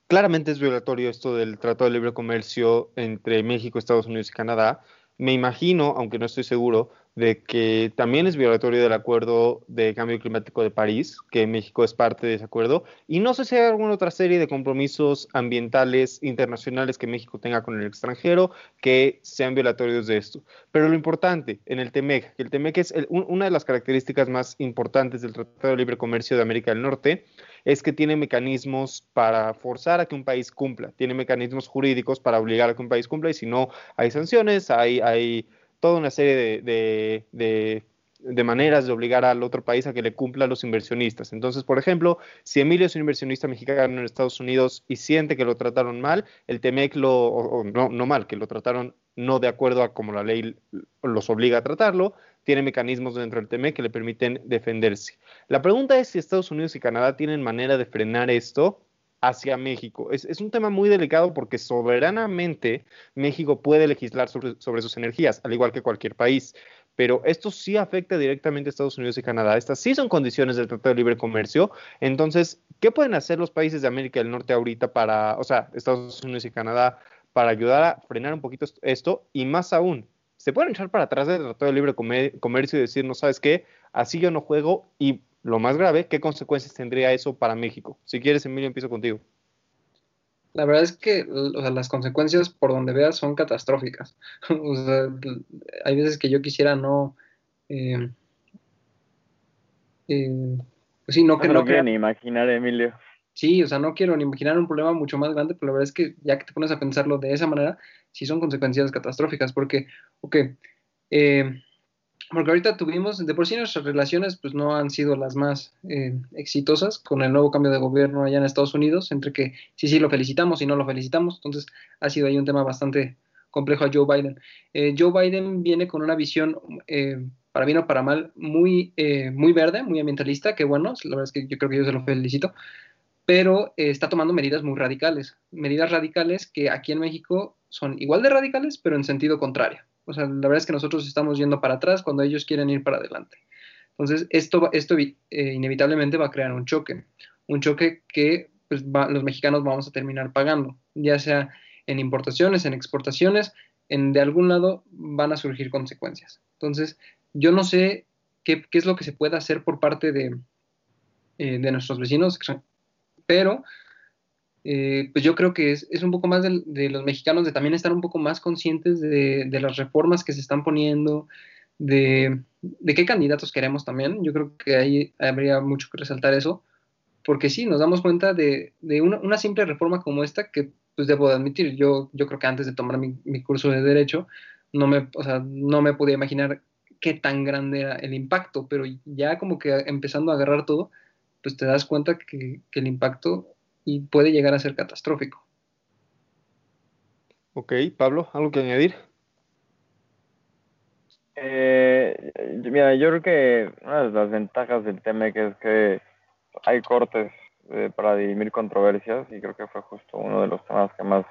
claramente es violatorio esto del Tratado de Libre Comercio entre México, Estados Unidos y Canadá, me imagino, aunque no estoy seguro, de que también es violatorio del Acuerdo de Cambio Climático de París, que México es parte de ese acuerdo, y no sé si hay alguna otra serie de compromisos ambientales internacionales que México tenga con el extranjero que sean violatorios de esto. Pero lo importante en el TEMEC, que el TEMEC es una de las características más importantes del Tratado de Libre Comercio de América del Norte, es que tiene mecanismos para forzar a que un país cumpla, tiene mecanismos jurídicos para obligar a que un país cumpla y si no hay sanciones, hay, hay toda una serie de, de, maneras de obligar al otro país a que le cumpla a los inversionistas. Entonces, por ejemplo, si Emilio es un inversionista mexicano en Estados Unidos y siente que lo trataron mal, el TEMEC lo, no, no mal, que lo trataron no de acuerdo a como la ley los obliga a tratarlo, tiene mecanismos dentro del TME que le permiten defenderse. La pregunta es si Estados Unidos y Canadá tienen manera de frenar esto hacia México. Es, un tema muy delicado porque soberanamente México puede legislar sobre, sobre, sus energías, al igual que cualquier país. Pero esto sí afecta directamente a Estados Unidos y Canadá. Estas sí son condiciones del Tratado de Libre Comercio. Entonces, ¿qué pueden hacer los países de América del Norte ahorita para, o sea, Estados Unidos y Canadá, para ayudar a frenar un poquito esto? Y más aún, se pueden echar para atrás del Tratado de Libre Comercio y decir, no sabes qué, así yo no juego y lo más grave, ¿qué consecuencias tendría eso para México? Si quieres, Emilio, empiezo contigo. La verdad es que las consecuencias por donde veas son catastróficas. [LAUGHS] hay veces que yo quisiera no... Eh, eh, pues sí, no, que no, quiero ni imaginar, Emilio. Sí, o sea, no quiero ni imaginar un problema mucho más grande, pero la verdad es que ya que te pones a pensarlo de esa manera, sí son consecuencias catastróficas, porque, ok, eh, porque ahorita tuvimos, de por sí nuestras relaciones pues no han sido las más eh, exitosas con el nuevo cambio de gobierno allá en Estados Unidos, entre que sí, sí lo felicitamos y no lo felicitamos, entonces ha sido ahí un tema bastante complejo a Joe Biden. Eh, Joe Biden viene con una visión, para bien o para mal, muy, muy verde, muy ambientalista, que bueno, la verdad es que yo creo que yo se lo felicito, pero eh, está tomando medidas muy radicales, medidas radicales que aquí en México son igual de radicales, pero en sentido contrario. O sea, la verdad es que nosotros estamos yendo para atrás cuando ellos quieren ir para adelante. Entonces, esto, esto eh, inevitablemente va a crear un choque, un choque que pues, los mexicanos vamos a terminar pagando, ya sea en importaciones, en exportaciones, en de algún lado van a surgir consecuencias. Entonces, yo no sé qué, qué es lo que se puede hacer por parte de, eh, de nuestros vecinos, pero eh, pues yo creo que es, es un poco más de, los mexicanos de también estar un poco más conscientes de, de las reformas que se están poniendo, de, de, qué candidatos queremos también. Yo creo que ahí habría mucho que resaltar eso, porque sí, nos damos cuenta de, de una, una, simple reforma como esta que, pues debo de admitir, yo, yo creo que antes de tomar mi, mi, curso de Derecho, no me, o sea, no me podía imaginar qué tan grande era el impacto, pero ya como que empezando a agarrar todo, pues te das cuenta que, que el impacto y puede llegar a ser catastrófico. Ok, Pablo, ¿algo que añadir? Eh, mira, yo creo que una de las ventajas del TEMEC es que hay cortes eh, para dirimir controversias y creo que fue justo uno de los temas que más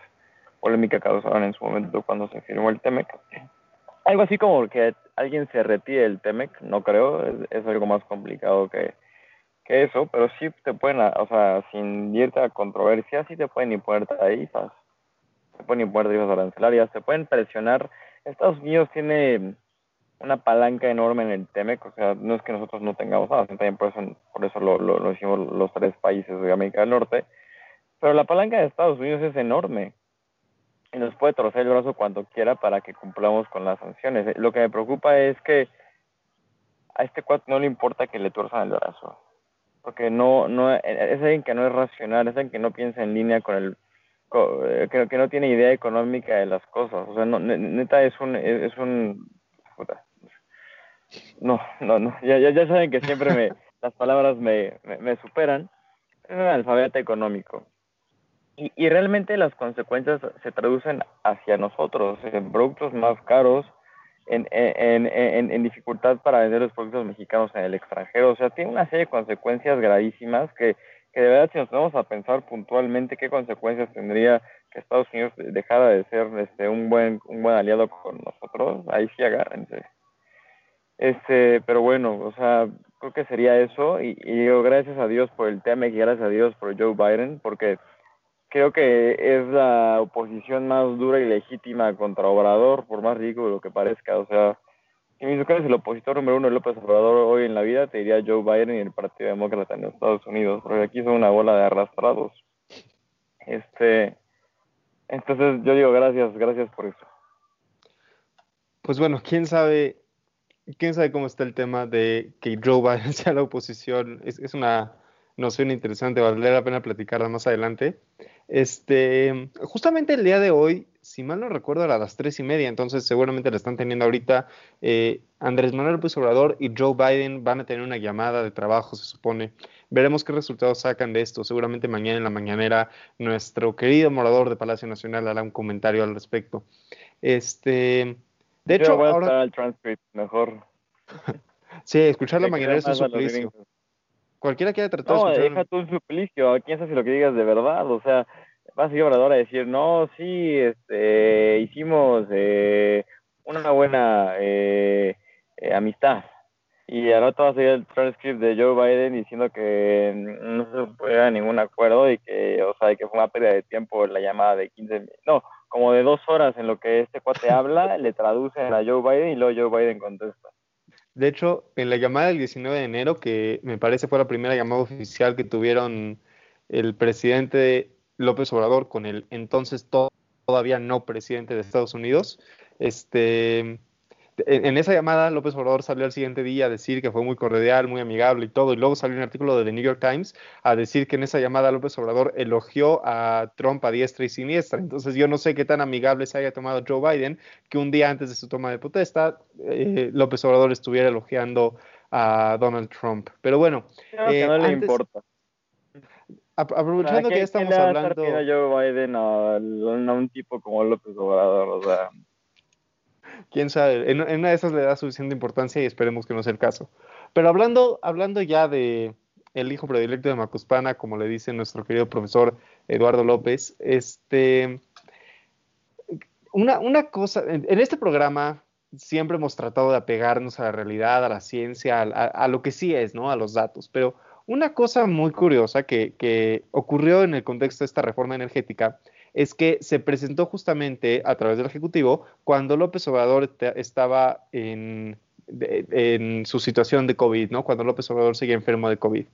polémica causaron en su momento cuando se firmó el TEMEC. Algo así como que alguien se retire del TEMEC, no creo, es, es algo más complicado que, que eso, pero sí te pueden, o sea, sin irte a controversia, sí te pueden imponer tarifas, te pueden imponer tarifas arancelarias, te pueden presionar. Estados Unidos tiene una palanca enorme en el TEMEC, o sea, no es que nosotros no tengamos nada, también por eso, por eso lo, lo, lo hicimos los tres países de América del Norte, pero la palanca de Estados Unidos es enorme y nos puede torcer el brazo cuando quiera para que cumplamos con las sanciones. Lo que me preocupa es que a este cuate no le importa que le tuerzan el brazo porque no, no, es alguien que no es racional, es alguien que no piensa en línea con el, eh, que, no tiene idea económica de las cosas, o sea, no, neta es un, es un, no, no, no, ya, ya saben que siempre me, [LAUGHS] las palabras me, me, superan, es un alfabeto económico. Y, y realmente las consecuencias se traducen hacia nosotros, en productos más caros, en, en, en, en, dificultad para vender los productos mexicanos en el extranjero. O sea, tiene una serie de consecuencias gravísimas que, que de verdad si nos vamos a pensar puntualmente qué consecuencias tendría que Estados Unidos dejara de ser este, un, buen, un buen aliado con nosotros, ahí sí agárrense. Este, pero bueno, o sea, creo que sería eso y, y gracias a Dios por el tema y gracias a Dios por Joe Biden porque creo que es la oposición más dura y legítima contra Obrador, por más ridículo que parezca. O sea, si me es el opositor número uno de López Obrador hoy en la vida, te diría Joe Biden y el Partido Demócrata en Estados Unidos, porque aquí son una bola de arrastrados. Este, entonces yo digo gracias, gracias por eso. Pues bueno, quién sabe, quién sabe cómo está el tema de que Joe Biden [LAUGHS] sea la oposición. Es, es una noción interesante, valdría la pena platicarla más adelante. Este, justamente el día de hoy, si mal no recuerdo, era a las tres y media, entonces seguramente la están teniendo ahorita. Eh, Andrés Manuel López Obrador y Joe Biden van a tener una llamada de trabajo, se supone. Veremos qué resultados sacan de esto. Seguramente mañana en la mañanera nuestro querido morador de Palacio Nacional hará un comentario al respecto. Este, de Yo hecho, voy a ahora... el transcript mejor. [LAUGHS] sí, escuchar la mañanera es un suplicio. Cualquiera que haya tratado no, de escuchar... deja tú un suplicio, quién sabe si lo que digas de verdad, o sea, vas a ir Obrador a decir, no, sí, este, hicimos eh, una buena eh, eh, amistad. Y al rato va a seguir el transcript de Joe Biden diciendo que no se puede ningún acuerdo y que, o sea, que fue una pérdida de tiempo la llamada de 15, no, como de dos horas en lo que este cuate habla, le traducen a Joe Biden y luego Joe Biden contesta. De hecho, en la llamada del 19 de enero, que me parece fue la primera llamada oficial que tuvieron el presidente López Obrador con el entonces todavía no presidente de Estados Unidos, este, en, esa llamada López Obrador salió al siguiente día a decir que fue muy cordial, muy amigable y todo, y luego salió un artículo de The New York Times a decir que en esa llamada López Obrador elogió a Trump a diestra y siniestra. Entonces yo no sé qué tan amigable se haya tomado Joe Biden que un día antes de su toma de protesta eh, López Obrador estuviera elogiando a Donald Trump. Pero bueno, Creo que eh, no le antes- importa. aprovechando que ya estamos ¿Qué le va a hablando... Joe Biden a, a un tipo como López Obrador? O sea, quién sabe, en, una de esas le da suficiente importancia y esperemos que no sea el caso. Pero hablando, hablando ya de, el hijo predilecto de Macuspana, como le dice nuestro querido profesor Eduardo López. Este, una, una cosa, en, este programa siempre hemos tratado de apegarnos a la realidad, a la ciencia, a, lo que sí es, ¿no? A los datos. Pero una cosa muy curiosa que, que ocurrió en el contexto de esta reforma energética es que se presentó justamente a través del Ejecutivo cuando López Obrador estaba en, en su situación de COVID, ¿no? Cuando López Obrador seguía enfermo de COVID.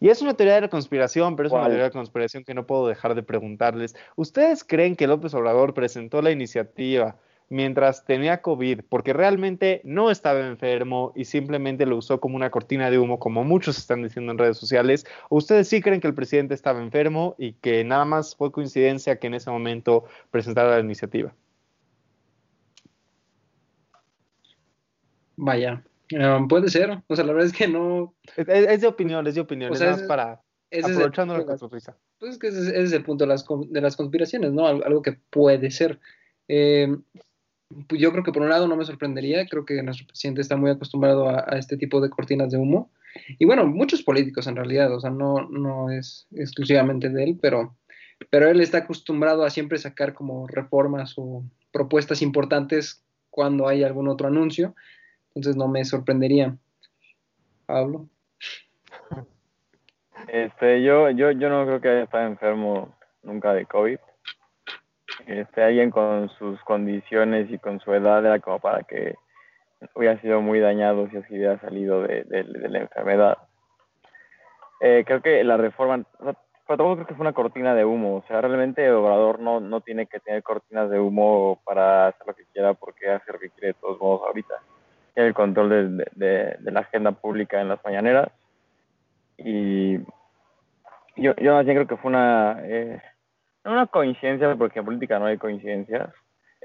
Y es una teoría de la conspiración, pero es una teoría de conspiración que no puedo dejar de preguntarles. ¿Ustedes creen que López Obrador presentó la iniciativa mientras tenía COVID, porque realmente no estaba enfermo y simplemente lo usó como una cortina de humo, como muchos están diciendo en redes sociales. ¿Ustedes sí creen que el presidente estaba enfermo y que nada más fue coincidencia que en ese momento presentara la iniciativa? Vaya, eh, puede ser. O sea, la verdad es que no. Es, de opinión, es de opinión. es más para. aprovechando la conspiración. Pues es que ese, es el punto de las, de las conspiraciones, ¿no? Algo, que puede ser. Eh, yo creo que por un lado no me sorprendería, creo que nuestro presidente está muy acostumbrado a, este tipo de cortinas de humo. Y bueno, muchos políticos en realidad, o sea, no, no es exclusivamente de él, pero, pero él está acostumbrado a siempre sacar como reformas o propuestas importantes cuando hay algún otro anuncio. Entonces no me sorprendería. Pablo. Este, yo, yo, yo no creo que haya estado enfermo nunca de COVID este, alguien con sus condiciones y con su edad era como para que hubiera sido muy dañado si así hubiera salido de, la enfermedad. Eh, creo que la reforma, pero tampoco creo que fue una cortina de humo, o sea, realmente el Obrador no, no tiene que tener cortinas de humo para hacer lo que quiera porque hace lo que quiere de todos modos ahorita. Tiene el control de, la agenda pública en las mañaneras y yo, yo más creo que fue una... Eh, una coincidencia, porque en política no hay coincidencias,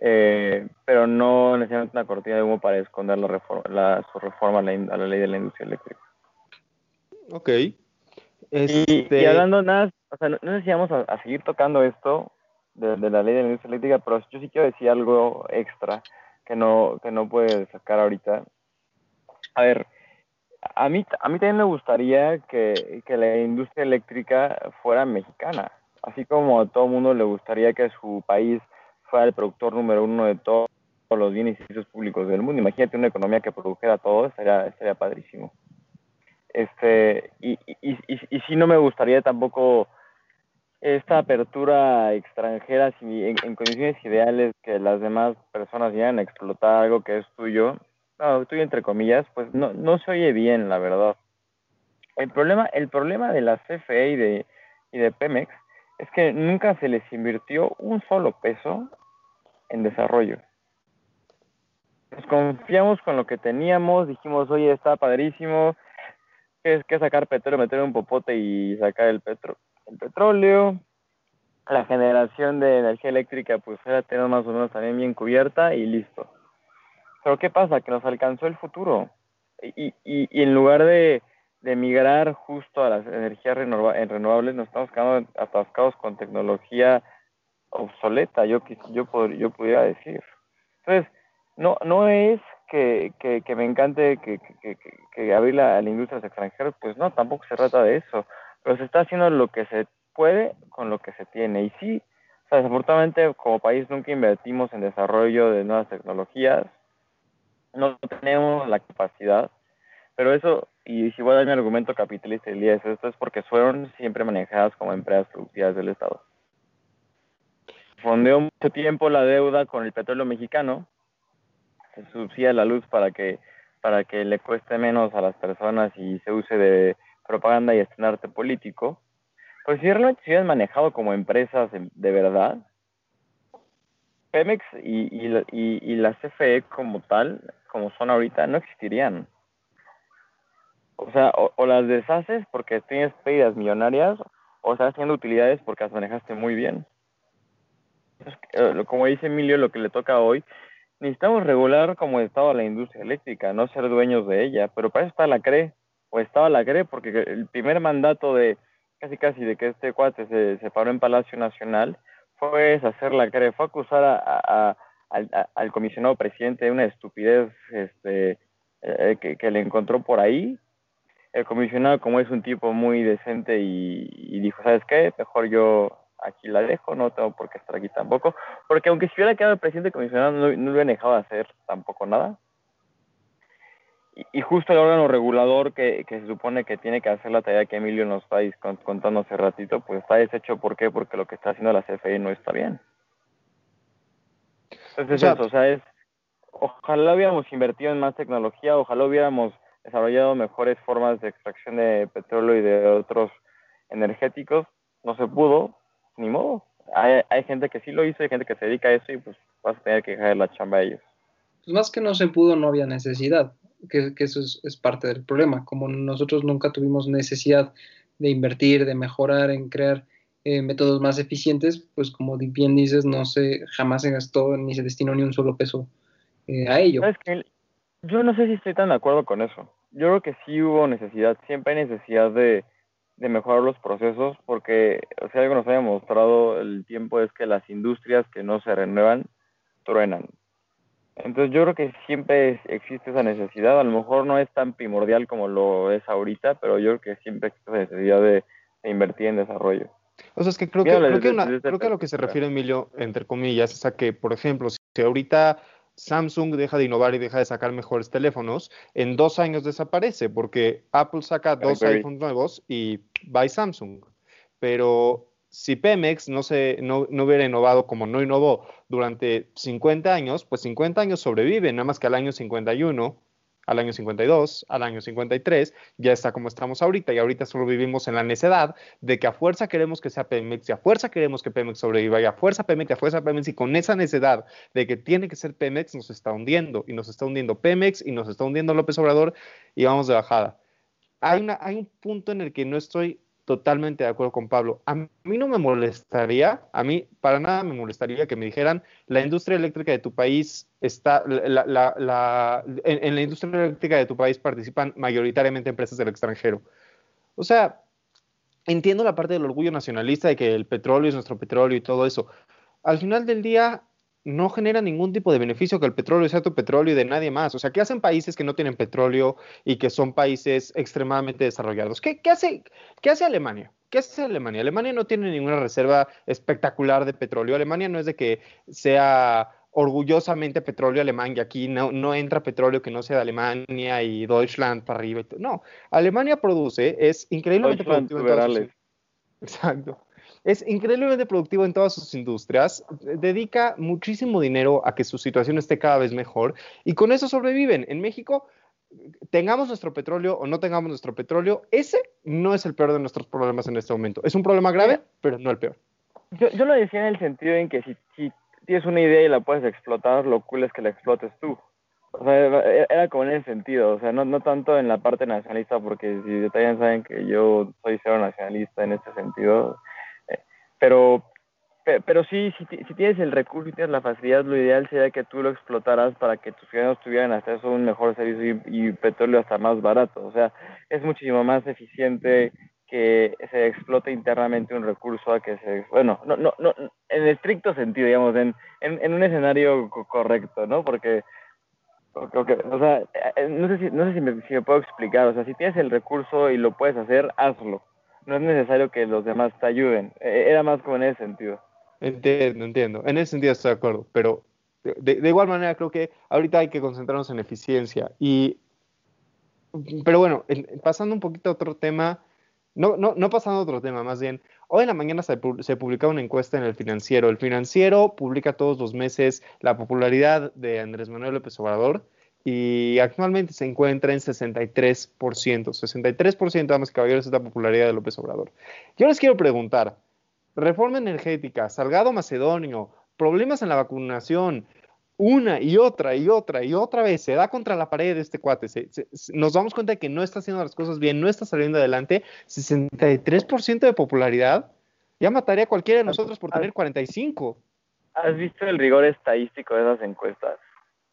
eh, pero no necesariamente una cortina de humo para esconder la reforma, la, su reforma a la, ley de la industria eléctrica. Ok. Y, hablando nada, o sea, no, sé si vamos a, seguir tocando esto de, la ley de la industria eléctrica, pero yo sí quiero decir algo extra que no, que no puede sacar ahorita. A ver, a mí, a mí también me gustaría que, que la industria eléctrica fuera mexicana así como a todo mundo le gustaría que su país fuera el productor número uno de todos los bienes y servicios públicos del mundo. Imagínate una economía que produjera todo, estaría, estaría padrísimo. Este, y, y, y, y sí no me gustaría tampoco esta apertura extranjera si en, condiciones ideales que las demás personas llegan a explotar algo que es tuyo, no, tuyo entre comillas, pues no, no se oye bien, la verdad. El problema, el problema de la CFE y de, y de Pemex es que nunca se les invirtió un solo peso en desarrollo. Nos confiamos con lo que teníamos, dijimos, oye, está padrísimo, que es que sacar petróleo, meter un popote y sacar el, petro el petróleo. La generación de energía eléctrica, pues era tener más o menos también bien cubierta y listo. Pero ¿qué pasa? Que nos alcanzó el futuro. y en lugar de de migrar justo a las energías renovables, nos estamos quedando atascados con tecnología obsoleta, yo, yo, yo pudiera decir. Entonces, no, no es que, que, me encante que, que, que abrir la, a la industria extranjeras, pues no, tampoco se trata de eso, pero se está haciendo lo que se puede con lo que se tiene. Y sí, o sea, desafortunadamente como país nunca invertimos en desarrollo de nuevas tecnologías, no tenemos la capacidad, pero eso y si voy a mi argumento capitalista del día es esto, es porque fueron siempre manejadas como empresas productivas del Estado. Fondeó mucho tiempo la deuda con el petróleo mexicano, se subsidia la luz para que, para que le cueste menos a las personas y se use de propaganda y estrenarte político. Pues si realmente se hubieran manejado como empresas de verdad, Pemex y, y, y la CFE como tal, como son ahorita, no existirían. O sea, o, las deshaces porque tienes pérdidas millonarias o estás haciendo utilidades porque las manejaste muy bien. Eh, como dice Emilio, lo que le toca hoy, necesitamos regular como estado la industria eléctrica, no ser dueños de ella, pero para eso está la CRE, o estaba la CRE, porque el primer mandato de casi casi de que este cuate se, paró en Palacio Nacional fue hacer la CRE, fue acusar a, al, comisionado presidente de una estupidez este, eh, que, que le encontró por ahí el comisionado, como es un tipo muy decente y, dijo, ¿sabes qué? Mejor yo aquí la dejo, no tengo por qué estar aquí tampoco. Porque aunque si hubiera quedado el presidente comisionado, no, no hubiera dejado de hacer tampoco nada. Y, justo el órgano regulador que, se supone que tiene que hacer la tarea que Emilio nos está contando hace ratito, pues está deshecho. ¿Por qué? Porque lo que está haciendo la CFE no está bien. Entonces, eso, o sea, es, ojalá hubiéramos invertido en más tecnología, ojalá hubiéramos desarrollado mejores formas de extracción de petróleo y de otros energéticos. No se pudo, ni modo. Hay, hay gente que sí lo hizo, hay gente que se dedica a eso y pues vas a tener que dejar la chamba a ellos. Pues más que no se pudo, no había necesidad, que, eso es, parte del problema. Como nosotros nunca tuvimos necesidad de invertir, de mejorar, en crear eh, métodos más eficientes, pues como bien dices, no se, jamás se gastó ni se destinó ni un solo peso eh, a ello. Yo no sé si estoy tan de acuerdo con eso. Yo creo que sí hubo necesidad, siempre hay necesidad de, de mejorar los procesos, porque o sea, algo nos ha demostrado el tiempo es que las industrias que no se renuevan truenan. Entonces yo creo que siempre existe esa necesidad, a lo mejor no es tan primordial como lo es ahorita, pero yo creo que siempre existe esa necesidad de, invertir en desarrollo. O sea, es que creo que, creo, que, creo que a lo que se refiere Emilio, entre comillas, es a que, por ejemplo, si ahorita Samsung deja de innovar y deja de sacar mejores teléfonos, en dos años desaparece porque Apple saca dos iPhones nuevos y va Samsung. Pero si Pemex no, se, no, no, hubiera innovado como no innovó durante 50 años, pues 50 años sobrevive, nada más que al año 51 al año 52, al año 53, ya está como estamos ahorita, y ahorita solo vivimos en la necedad de que a fuerza queremos que sea Pemex, y a fuerza queremos que Pemex sobreviva, y a fuerza Pemex, y a fuerza Pemex, y con esa necedad de que tiene que ser Pemex, nos está hundiendo, y nos está hundiendo Pemex, y nos está hundiendo López Obrador, y vamos de bajada. Hay, una, hay un punto en el que no estoy totalmente de acuerdo con Pablo. A mí no me molestaría, a mí para nada me molestaría que me dijeran, la industria eléctrica de tu país está, la, en, la industria eléctrica de tu país participan mayoritariamente empresas del extranjero. O sea, entiendo la parte del orgullo nacionalista de que el petróleo es nuestro petróleo y todo eso. Al final del día, no genera ningún tipo de beneficio que el petróleo sea tu petróleo y de nadie más. O sea, ¿qué hacen países que no tienen petróleo y que son países extremadamente desarrollados? ¿Qué, hace, qué hace Alemania? ¿Qué hace Alemania? Alemania no tiene ninguna reserva espectacular de petróleo. Alemania no es de que sea orgullosamente petróleo alemán y aquí no, no entra petróleo que no sea de Alemania y Deutschland para arriba. No, Alemania produce, es increíblemente productivo. [LAUGHS] Exacto es increíblemente productivo en todas sus industrias, dedica muchísimo dinero a que su situación esté cada vez mejor y con eso sobreviven. En México, tengamos nuestro petróleo o no tengamos nuestro petróleo, ese no es el peor de nuestros problemas en este momento. Es un problema grave, pero no el peor. Yo, yo lo decía en el sentido en que si, si tienes una idea y la puedes explotar, lo cool es que la explotes tú. O sea, era como en ese sentido, o sea, no, no tanto en la parte nacionalista, porque si también saben que yo soy cero nacionalista en este sentido, pero, pero sí, si, si tienes el recurso y tienes la facilidad, lo ideal sería que tú lo explotaras para que tus ciudadanos tuvieran acceso a un mejor servicio y, petróleo hasta más barato. O sea, es muchísimo más eficiente que se explote internamente un recurso a que se bueno no no no en estricto sentido digamos en en, un escenario correcto no porque o sea, eh, no sé si, no sé si me, si me puedo explicar, o sea, si tienes el recurso y lo puedes hacer, hazlo no es necesario que los demás te ayuden. E, era más como en ese sentido. Entiendo, entiendo. En ese sentido estoy de acuerdo, pero de, igual manera creo que ahorita hay que concentrarnos en eficiencia. Y, pero bueno, pasando un poquito a otro tema, no, no, no pasando a otro tema, más bien, hoy en la mañana se, se publica una encuesta en el financiero. El financiero publica todos los meses la popularidad de Andrés Manuel López Obrador y actualmente se encuentra en 63%. 63%, damas y caballeros, es la popularidad de López Obrador. Yo les quiero preguntar, reforma energética, Salgado Macedonio, problemas en la vacunación, una y otra y otra y otra vez se da contra la pared de este cuate. nos damos cuenta de que no está haciendo las cosas bien, no está saliendo adelante. 63% de popularidad ya mataría a cualquiera de nosotros por tener 45. ¿Has visto el rigor estadístico de esas encuestas?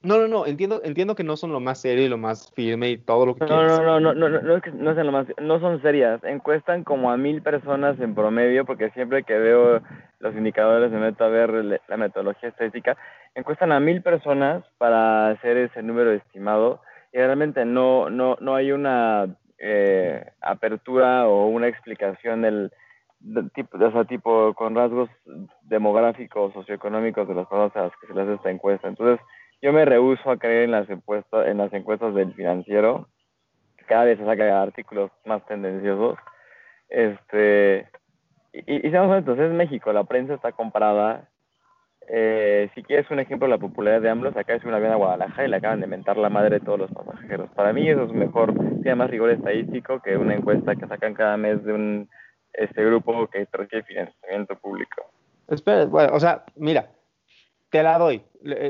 No, no, no, entiendo, entiendo que no son lo más serio y lo más firme y todo lo que no, No, no, no, no, no, no, es que no sean lo más, no son serias, encuestan como a mil personas en promedio, porque siempre que veo los indicadores me meto a ver la metodología estadística, encuestan a mil personas para hacer ese número estimado y realmente no, no, no hay una, eh, apertura o una explicación del, tipo, de ese tipo con rasgos demográficos, socioeconómicos de las personas a las que se les hace esta encuesta. Entonces, yo me rehuso a creer en las encuestas, en las encuestas del financiero. Cada vez se sacan artículos más tendenciosos. Este, y, y seamos honestos, es México, la prensa está comparada. Eh, si quieres un ejemplo de la popularidad de AMLO, acá es un avión a Guadalajara y le acaban de mentar la madre de todos los pasajeros. Para mí eso es mejor, tiene más rigor estadístico que una encuesta que sacan cada mes de un este grupo que requiere financiamiento público. Espera, o sea, mira, te la doy.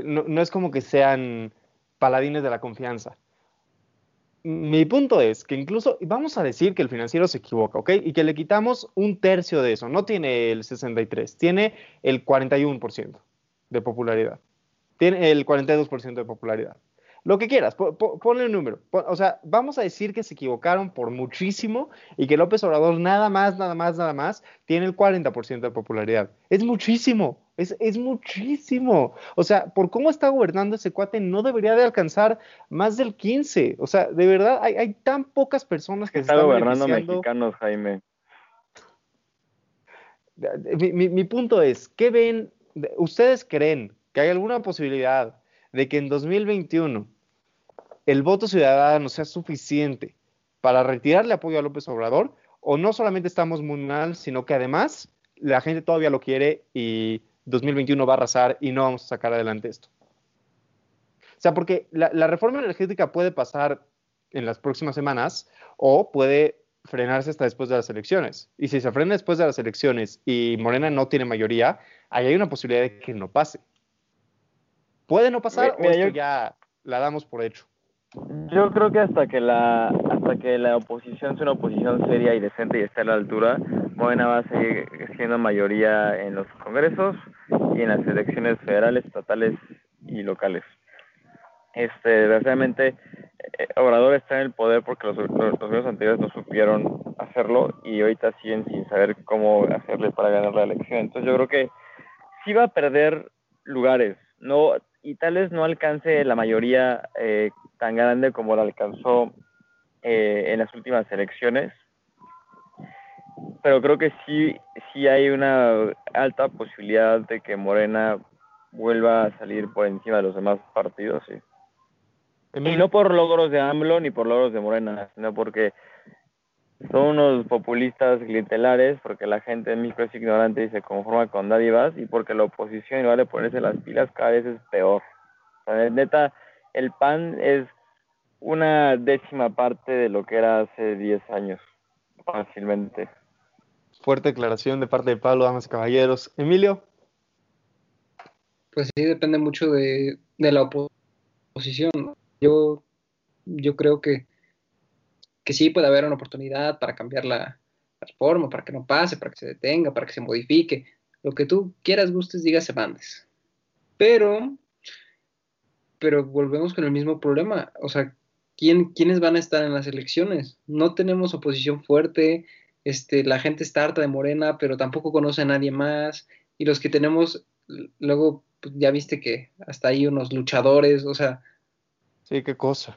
No, no es como que sean paladines de la confianza mi punto es que incluso vamos a decir que el financiero se equivoca, ¿ok? Y que le quitamos un tercio de eso. No tiene el 63, tiene el 41% de popularidad. Tiene el 42% de popularidad. Lo que quieras, ponle un número. o sea, vamos a decir que se equivocaron por muchísimo y que López Obrador nada más, nada más, nada más tiene el 40% de popularidad. Es muchísimo, es, es, muchísimo. O sea, por cómo está gobernando ese cuate, no debería de alcanzar más del 15. O sea, de verdad, hay, hay tan pocas personas que está están gobernando mexicanos, Jaime. Mi, mi, mi punto es, ¿qué ven? ¿Ustedes creen que hay alguna posibilidad de que en 2021 el voto ciudadano sea suficiente para retirarle apoyo a López Obrador, o no solamente estamos muy mal, sino que además la gente todavía lo quiere y 2021 va a arrasar y no vamos a sacar adelante esto. O sea, porque la, la reforma energética puede pasar en las próximas semanas o puede frenarse hasta después de las elecciones. Y si se frena después de las elecciones y Morena no tiene mayoría, ahí hay una posibilidad de que no pase. ¿Puede no pasar o esto ya la damos por hecho? Yo creo que hasta que la hasta que la oposición sea una oposición seria y decente y esté a la altura, Morena va a seguir siendo mayoría en los congresos y en las elecciones federales, estatales y locales. Este, desgraciadamente, eh, Obrador está en el poder porque los, gobiernos anteriores no supieron hacerlo y ahorita siguen sin saber cómo hacerle para ganar la elección. Entonces yo creo que sí va a perder lugares, no y tal vez no alcance la mayoría eh, tan grande como la alcanzó eh, en las últimas elecciones, pero creo que sí, sí hay una alta posibilidad de que Morena vuelva a salir por encima de los demás partidos, sí. Y no por logros de AMLO ni por logros de Morena, sino porque son unos populistas clientelares, porque la gente en México es ignorante y se conforma con dádivas, y porque la oposición, en lugar de ponerse las pilas, cada vez es peor. O sea, neta, el PAN es una décima parte de lo que era hace 10 años, fácilmente. Fuerte declaración de parte de Pablo, damas y caballeros. Emilio. Pues sí, depende mucho de, de la oposición. Yo, yo creo que que sí puede haber una oportunidad para cambiar la, reforma, para que no pase, para que se detenga, para que se modifique, lo que tú quieras, gustes, digas, mandes. Pero, pero volvemos con el mismo problema, o sea, ¿quién, ¿quiénes van a estar en las elecciones? No tenemos oposición fuerte, este, la gente está harta de Morena, pero tampoco conoce a nadie más, y los que tenemos, luego, pues, ya viste que hasta ahí unos luchadores, o sea... Sí, qué cosa.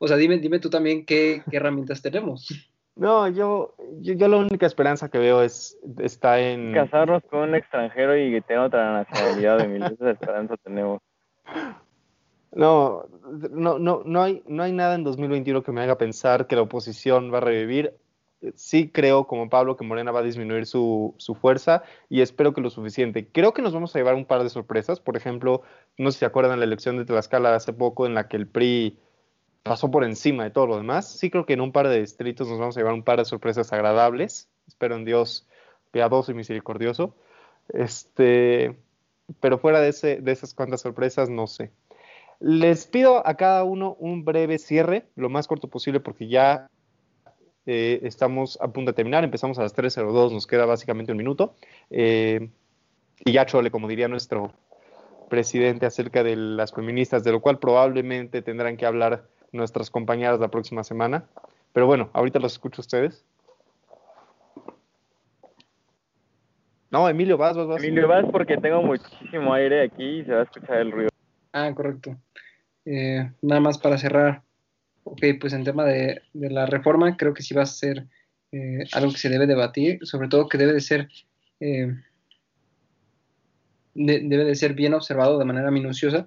O sea, dime, dime tú también qué, herramientas tenemos. No, yo, yo, la única esperanza que veo es está en casarnos con un extranjero y que tenga otra nacionalidad de mil esa esperanza tenemos. No, no, no, no hay, no hay nada en 2021 que me haga pensar que la oposición va a revivir. Sí creo, como Pablo, que Morena va a disminuir su, su fuerza y espero que lo suficiente. Creo que nos vamos a llevar un par de sorpresas. Por ejemplo, no sé si se acuerdan la elección de Tlaxcala hace poco en la que el PRI pasó por encima de todo lo demás. Sí creo que en un par de distritos nos vamos a llevar un par de sorpresas agradables. Espero en Dios piadoso y misericordioso. Este, pero fuera de, ese, de esas cuantas sorpresas, no sé. Les pido a cada uno un breve cierre, lo más corto posible, porque ya eh, estamos a punto de terminar. Empezamos a las 3.02, nos queda básicamente un minuto. Eh, y ya chole, como diría nuestro presidente, acerca de las feministas, de lo cual probablemente tendrán que hablar nuestras compañeras la próxima semana. Pero bueno, ahorita los escucho a ustedes. No, Emilio, vas, vas, vas. Emilio, vas porque tengo muchísimo aire aquí y se va a escuchar el ruido. Ah, correcto. Eh, nada más para cerrar. ok, pues en tema de, la reforma creo que sí va a ser eh, algo que se debe debatir, sobre todo que debe de ser eh, debe de ser bien observado de manera minuciosa,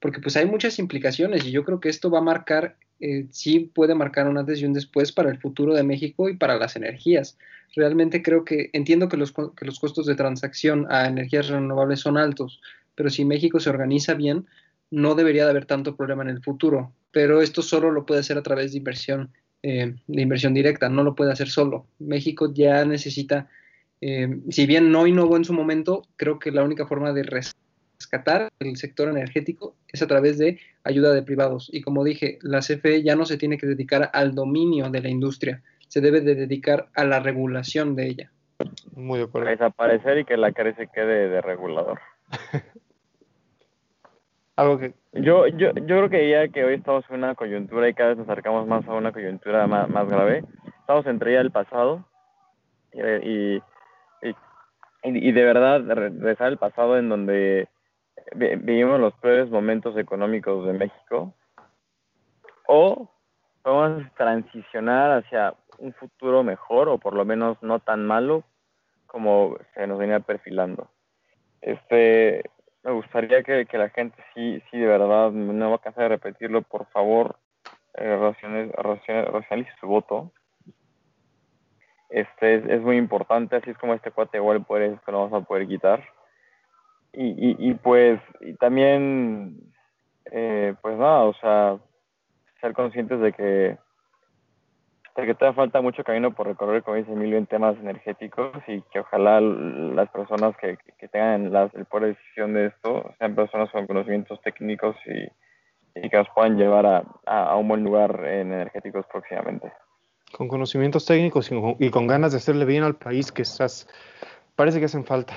porque pues hay muchas implicaciones y yo creo que esto va a marcar, eh, sí puede marcar una antes y un después para el futuro de México y para las energías. Realmente creo que entiendo que los, que los costos de transacción a energías renovables son altos, pero si México se organiza bien, no debería de haber tanto problema en el futuro. Pero esto solo lo puede hacer a través de inversión, eh, de inversión directa, no lo puede hacer solo. México ya necesita eh, si bien no innovó en su momento, creo que la única forma de rescatar el sector energético es a través de ayuda de privados. Y como dije, la CFE ya no se tiene que dedicar al dominio de la industria, se debe de dedicar a la regulación de ella. Muy de acuerdo. Desaparecer y que la CARE se quede de regulador. [LAUGHS] Algo que... Yo, yo, yo creo que ya que hoy estamos en una coyuntura y cada vez nos acercamos más a una coyuntura más, más grave, estamos entre ya el pasado y, y, de verdad regresar al pasado en donde vivimos los peores momentos económicos de México o podemos transicionar hacia un futuro mejor o por lo menos no tan malo como se nos venía perfilando. Este, me gustaría que, la gente sí, sí de verdad, no va a cansar de repetirlo, por favor, eh, racionalice su voto este es, muy importante, así es como este cuate igual puede, que lo vamos a poder quitar. Y, y, pues y también, eh, pues nada, o sea, ser conscientes de que, de que todavía falta mucho camino por recorrer, como dice Emilio, en temas energéticos y que ojalá las personas que, que tengan el poder de decisión de esto sean personas con conocimientos técnicos y, y que nos puedan llevar a, a un buen lugar en energéticos próximamente con conocimientos técnicos y con, ganas de hacerle bien al país que estás, parece que hacen falta.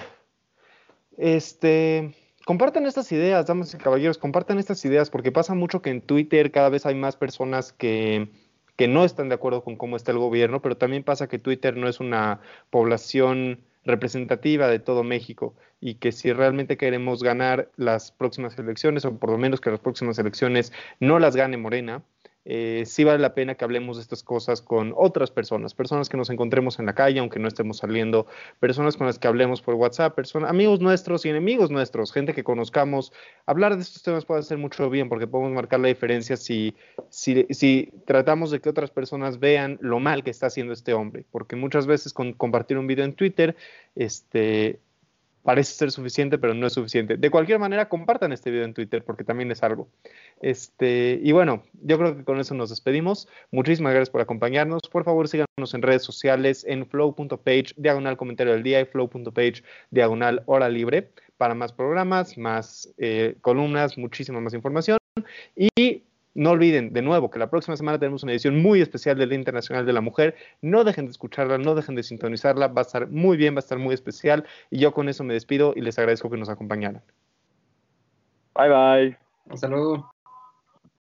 Este, compartan estas ideas, damas y caballeros, compartan estas ideas porque pasa mucho que en Twitter cada vez hay más personas que, que no están de acuerdo con cómo está el gobierno, pero también pasa que Twitter no es una población representativa de todo México y que si realmente queremos ganar las próximas elecciones o por lo menos que las próximas elecciones no las gane Morena, eh, sí vale la pena que hablemos de estas cosas con otras personas, personas que nos encontremos en la calle, aunque no estemos saliendo, personas con las que hablemos por WhatsApp, personas, amigos nuestros y enemigos nuestros, gente que conozcamos. Hablar de estos temas puede hacer mucho bien porque podemos marcar la diferencia si, si, si tratamos de que otras personas vean lo mal que está haciendo este hombre, porque muchas veces con compartir un video en Twitter, este, parece ser suficiente, pero no es suficiente. De cualquier manera, compartan este video en Twitter porque también es algo. Este, y bueno, yo creo que con eso nos despedimos. Muchísimas gracias por acompañarnos. Por favor, síganos en redes sociales en flow.page, diagonal comentario del día y flow.page, diagonal hora libre para más programas, más eh, columnas, muchísima más información. Y no olviden, de nuevo, que la próxima semana tenemos una edición muy especial del Día Internacional de la Mujer. No dejen de escucharla, no dejen de sintonizarla. Va a estar muy bien, va a estar muy especial. Y yo con eso me despido y les agradezco que nos acompañaran. Bye bye. Hasta luego.